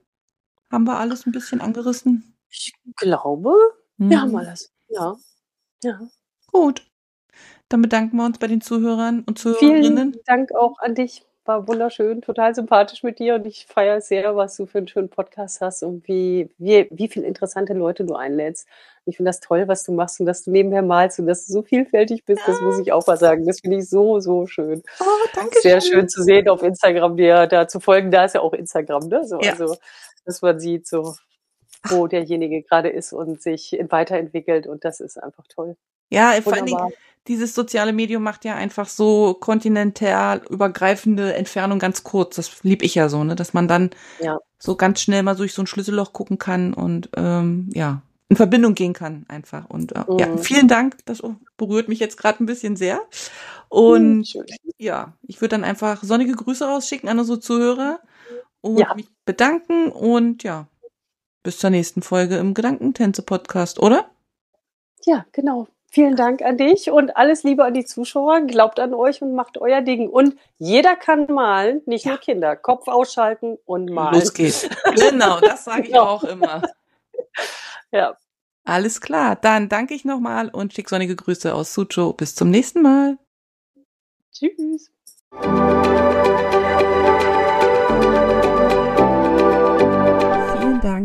Haben wir alles ein bisschen angerissen? Ich glaube, hm. wir haben alles. Ja. Ja. Gut. Dann bedanken wir uns bei den Zuhörern und Zuhörerinnen. Vielen Dank auch an dich. War wunderschön, total sympathisch mit dir und ich feiere sehr, was du für einen schönen Podcast hast und wie, wie, wie viele interessante Leute du einlädst. Ich finde das toll, was du machst und dass du nebenher malst und dass du so vielfältig bist, das muss ich auch mal sagen. Das finde ich so, so schön. Oh, danke Sehr schön zu sehen auf Instagram, dir da zu folgen. Da ist ja auch Instagram, ne? So, ja. Also, dass man sieht, so, wo derjenige gerade ist und sich weiterentwickelt und das ist einfach toll. Ja, Wunderbar. vor allen Dingen, dieses soziale Medium macht ja einfach so kontinental übergreifende Entfernung ganz kurz. Das lieb ich ja so, ne, dass man dann ja. so ganz schnell mal durch so ein Schlüsselloch gucken kann und ähm, ja in Verbindung gehen kann einfach. Und äh, mhm. ja, vielen Dank. Das berührt mich jetzt gerade ein bisschen sehr. Und mhm, ja, ich würde dann einfach sonnige Grüße rausschicken an unsere Zuhörer und ja. mich bedanken und ja, bis zur nächsten Folge im Gedankentänze-Podcast, oder? Ja, genau. Vielen Dank an dich und alles Liebe an die Zuschauer. Glaubt an euch und macht euer Ding. Und jeder kann malen, nicht ja. nur Kinder. Kopf ausschalten und malen. Los geht's. genau, das sage ich genau. auch immer. Ja. Alles klar. Dann danke ich nochmal und schick sonnige Grüße aus Sucho. Bis zum nächsten Mal. Tschüss.